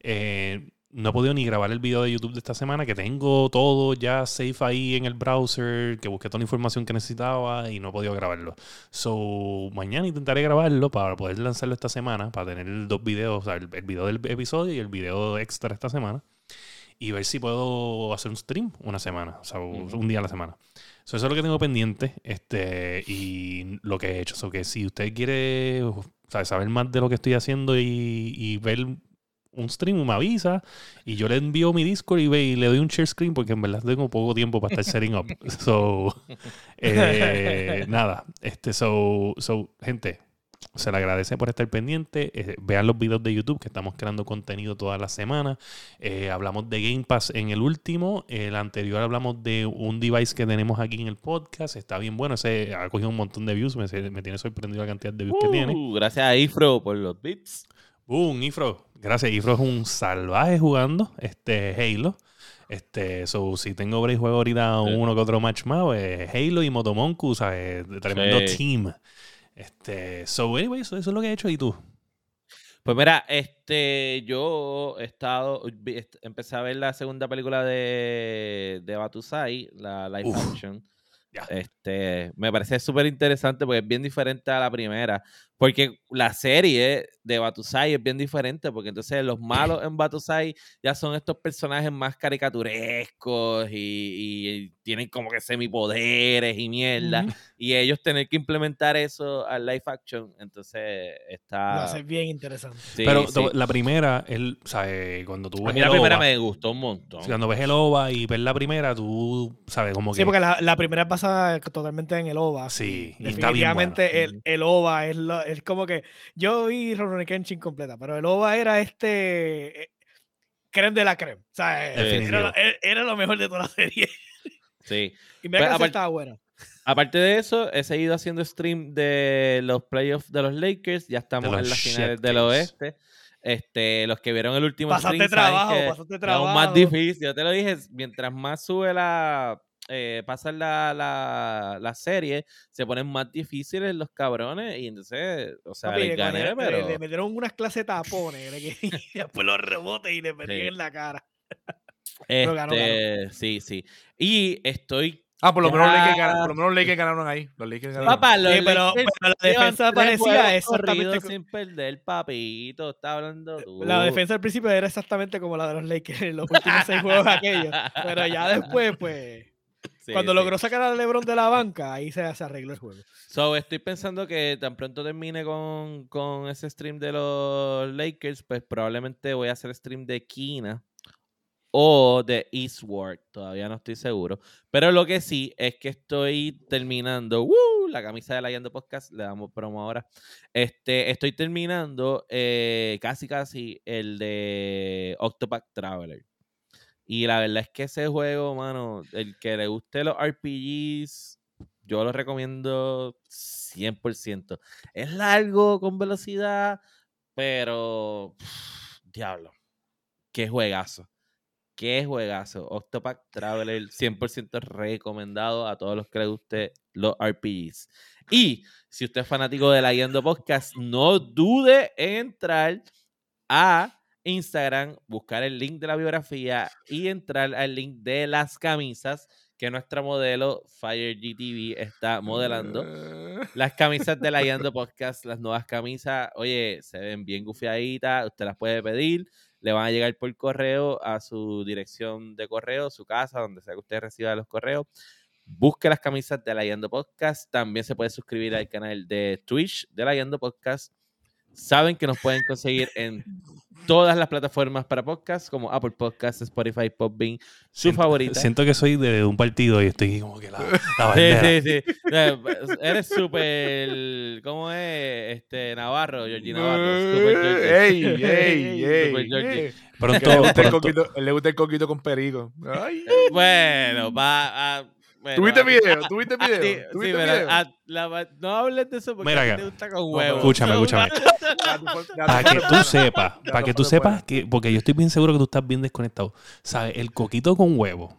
Eh, no he podido ni grabar el video de YouTube de esta semana, que tengo todo ya safe ahí en el browser, que busqué toda la información que necesitaba y no he podido grabarlo. So, mañana intentaré grabarlo para poder lanzarlo esta semana, para tener dos videos, o sea, el, video del episodio y el video extra esta semana. Y ver si puedo hacer un stream una semana, o sea, un día a la semana. eso es lo que tengo pendiente este, y lo que he hecho. So, que si usted quiere saber más de lo que estoy haciendo y, y ver un stream, me avisa y yo le envío mi Discord y, ve, y le doy un share screen porque en verdad tengo poco tiempo para estar setting up. [laughs] So, eh, nada, este, so, so, gente, se le agradece por estar pendiente. Eh, vean los videos de YouTube que estamos creando contenido toda la semana. Eh, hablamos de Game Pass en el último. El anterior hablamos de un device que tenemos aquí en el podcast. Está bien bueno. Ese ha cogido un montón de views. Me, me tiene sorprendido la cantidad de views que tiene. Uh, gracias a Ifro por los bits. Boom, Ifro. Gracias. Ifro es un salvaje jugando este Halo. Este, so, si tengo break juego ahorita uno que otro match más, pues, Halo y Motomonku, ¿sabes? Tremendo team. Este, so, anyway, eso, eso, es lo que he hecho. ¿Y tú? Pues mira, este, yo he estado, empecé a ver la segunda película de, de Batusai, la live action. Este, me parece súper interesante porque es bien diferente a la primera. Porque la serie de Batusai es bien diferente, porque entonces los malos en Batusai ya son estos personajes más caricaturescos y, tienen como que semipoderes y mierda. Y ellos tener que implementar eso al live action, entonces está... Lo bien interesante. Pero la primera, él, ¿sabes? Cuando tú ves la primera me gustó un montón. Cuando ves el OVA y ves la primera, tú sabes como que... Sí, porque la, la primera pasa totalmente en el OVA. Sí, y Definitivamente el, el OVA es, lo, es como que... Yo vi Rurouni Kenshin completa, pero el OVA era este... Eh, creme de la creme. O sea, era, era, lo mejor de toda la serie. Sí. [laughs] Y me que estaba buena. Aparte de eso, he seguido haciendo stream de los playoffs de los Lakers. Ya estamos en las finales del oeste. Este, los que vieron el último pasaste stream, trabajo, pasaste trabajo. Es más difícil. Yo te lo dije, mientras más sube la. Eh, pasa la, la, la, serie, se ponen más difíciles los cabrones. Y entonces, o sea, le gané, pero. Le, metieron unas clases de tapones. [laughs] y después los rebotes y le [laughs] metieron en la cara. Este, Sí, sí. Y estoy Ah, por lo, menos los Lakers ganaron ahí. Los Lakers ganaron. Papá, los pero, la defensa parecía exactamente sin perder, papito. Está hablando tú. La defensa al principio era exactamente como la de los Lakers en los últimos seis juegos aquellos. Pero ya después, pues. Cuando logró sacar a LeBron de la banca, ahí se, se, arregló el juego. So, estoy pensando que tan pronto termine con, con ese stream de los Lakers, pues probablemente voy a hacer stream de Kina o de Eastward, todavía no estoy seguro. Pero lo que sí es que estoy terminando, la camisa de la Yando Podcast, le damos promo ahora. Este, estoy terminando eh, casi casi el de Octopath Traveler. Y la verdad es que ese juego, mano, el que le guste los RPGs, yo lo recomiendo 100%. Es largo, con velocidad, pero... diablo, qué juegazo. Qué juegazo. Octopath Traveler 100% recomendado a todos los que les guste los RPGs. Y si usted es fanático de la Guiando Podcast, no dude en entrar a Instagram, buscar el link de la biografía y entrar al link de las camisas que nuestra modelo Fire GTV está modelando. Las camisas de la Guiando [laughs] Podcast, las nuevas camisas, oye, se ven bien gufiaditas, usted las puede pedir le van a llegar por correo a su dirección de correo, su casa, donde sea que usted reciba los correos. Busque las camisas de la Yendo Podcast. También se puede suscribir al canal de Twitch de la Yendo Podcast. Saben que nos pueden conseguir en todas las plataformas para podcast, como Apple Podcasts, Spotify, Podbean, su siento, favorita. Siento que soy de un partido y estoy como que la, la [laughs] Sí, sí, sí. Eres súper, ¿cómo es? Este, Navarro, Georgie Navarro. ¡Ey, ey, [laughs] ey! Pronto, le, gusta el coquito, le gusta el coquito con perico. Ay. Bueno, va a ¿Tuviste video? ¿Tuviste video? Sí, ¿Tuviste sí, pero, video? ah, la- no hables de eso porque Mira a ti acá. te gusta con No, huevo. Escúchame, escúchame. Para que tú sepas, para que tú sepas que, porque yo estoy bien seguro que tú estás bien desconectado. ¿Sabes? El coquito con huevo.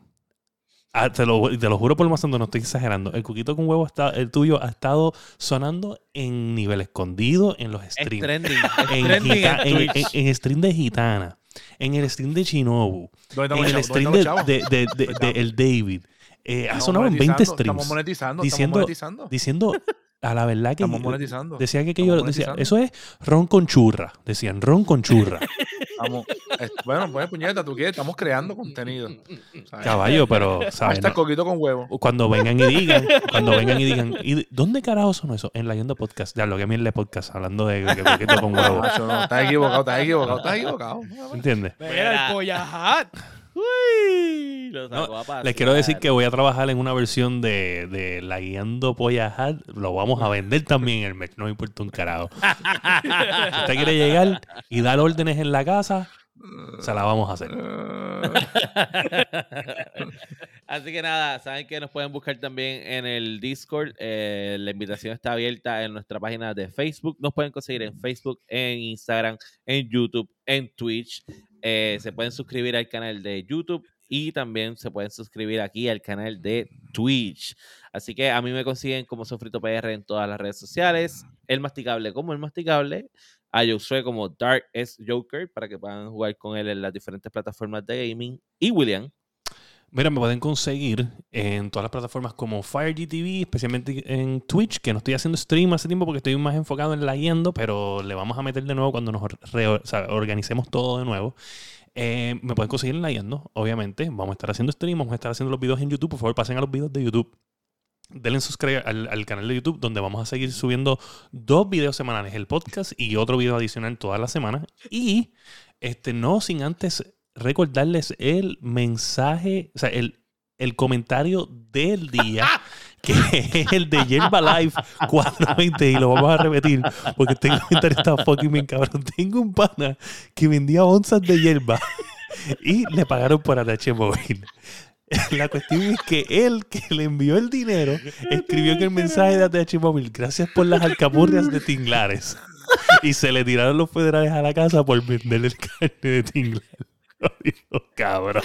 ah, te, lo, te lo juro por más santo, no estoy exagerando. El coquito con huevo, está, el tuyo, ha estado sonando en nivel escondido en los Es streams. trending. En, trending gita- en en, Twitch. en- en stream de Gitana. En el stream de Shinobu. ¿Dónde En el stream de, ¿Dónde de, estamos los de- chavos? de- ¿Dónde de el David. Eh, ha Estamos sonado en 20 monetizando, streams. Estamos monetizando, diciendo- estamos monetizando. Diciendo a la verdad que Estamos monetizando. decía que, que yo decía, eso es ron con churra. Decían ron con churra. Estamos- es- bueno, pues puñeta, tú quieres, estamos creando contenido. ¿sabes? Caballo, pero ¿sabes? Hasta No- coquito con huevo. cuando vengan y digan, cuando vengan y digan, ¿y de- dónde carajo son eso? En la Yendo Podcast. Ya, lo que mierda podcast, hablando de que coquito con huevo. No, estás equivocado, estás equivocado, estás equivocado. ¿Entiendes? Mira, el Polla Hat. Uy, lo No, sacó a pasear. Les quiero decir que voy a trabajar en una versión de, de la guiando Polla Hat. Lo vamos a vender también en el merch. No me importa un carajo. Si usted quiere llegar y dar órdenes en la casa, se la vamos a hacer. [laughs] Así que nada, saben que nos pueden buscar también en el Discord. eh, la invitación está abierta en nuestra página de Facebook. Nos pueden conseguir en Facebook, en Instagram, en YouTube, en Twitch. Eh, se pueden suscribir al canal de YouTube y también se pueden suscribir aquí al canal de Twitch. Así que a mí me consiguen como Sofrito PR en todas las redes sociales. El Masticable como El Masticable. A Josué como Dark S Joker para que puedan jugar con él en las diferentes plataformas de gaming. Y William. Mira, me pueden conseguir en todas las plataformas como FireGTV, especialmente en Twitch, que no estoy haciendo stream hace tiempo porque estoy más enfocado en la yendo, pero le vamos a meter de nuevo cuando nos o organicemos todo de nuevo. Eh, me pueden conseguir en la yendo, obviamente. Vamos a estar haciendo stream, vamos a estar haciendo los videos en YouTube. Por favor, pasen a los videos de YouTube. Denle subscribe al, al canal de YouTube donde vamos a seguir subiendo dos videos semanales, el podcast y otro video adicional toda la semana. Y este, no sin antes recordarles el mensaje, o sea, el, el comentario del día, [laughs] que es el de Yerba Life 420, y lo vamos a repetir, porque este comentario está fucking bien cabrón. Tengo un pana que vendía onzas de hierba y le pagaron por ATH móvil. La cuestión es que él, que le envió el dinero, escribió en el mensaje de ATH móvil, gracias por las alcapurrias de tinglares. Y se le tiraron los federales a la casa por venderle el carne de tinglar. Cabrón.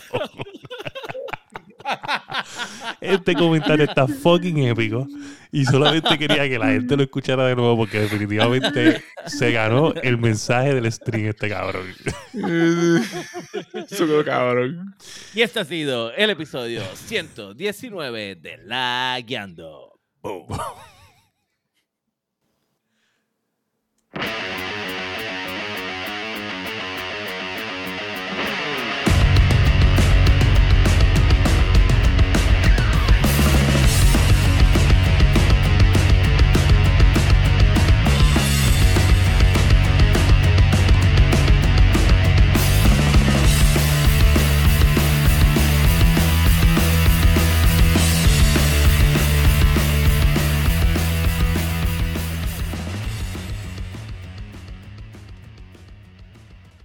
Este comentario está fucking épico. Y solamente quería que la gente lo escuchara de nuevo porque definitivamente se ganó el mensaje del stream este cabrón. Quedó cabrón. Y este ha sido el episodio 119 de La Guiando. Boom. [laughs]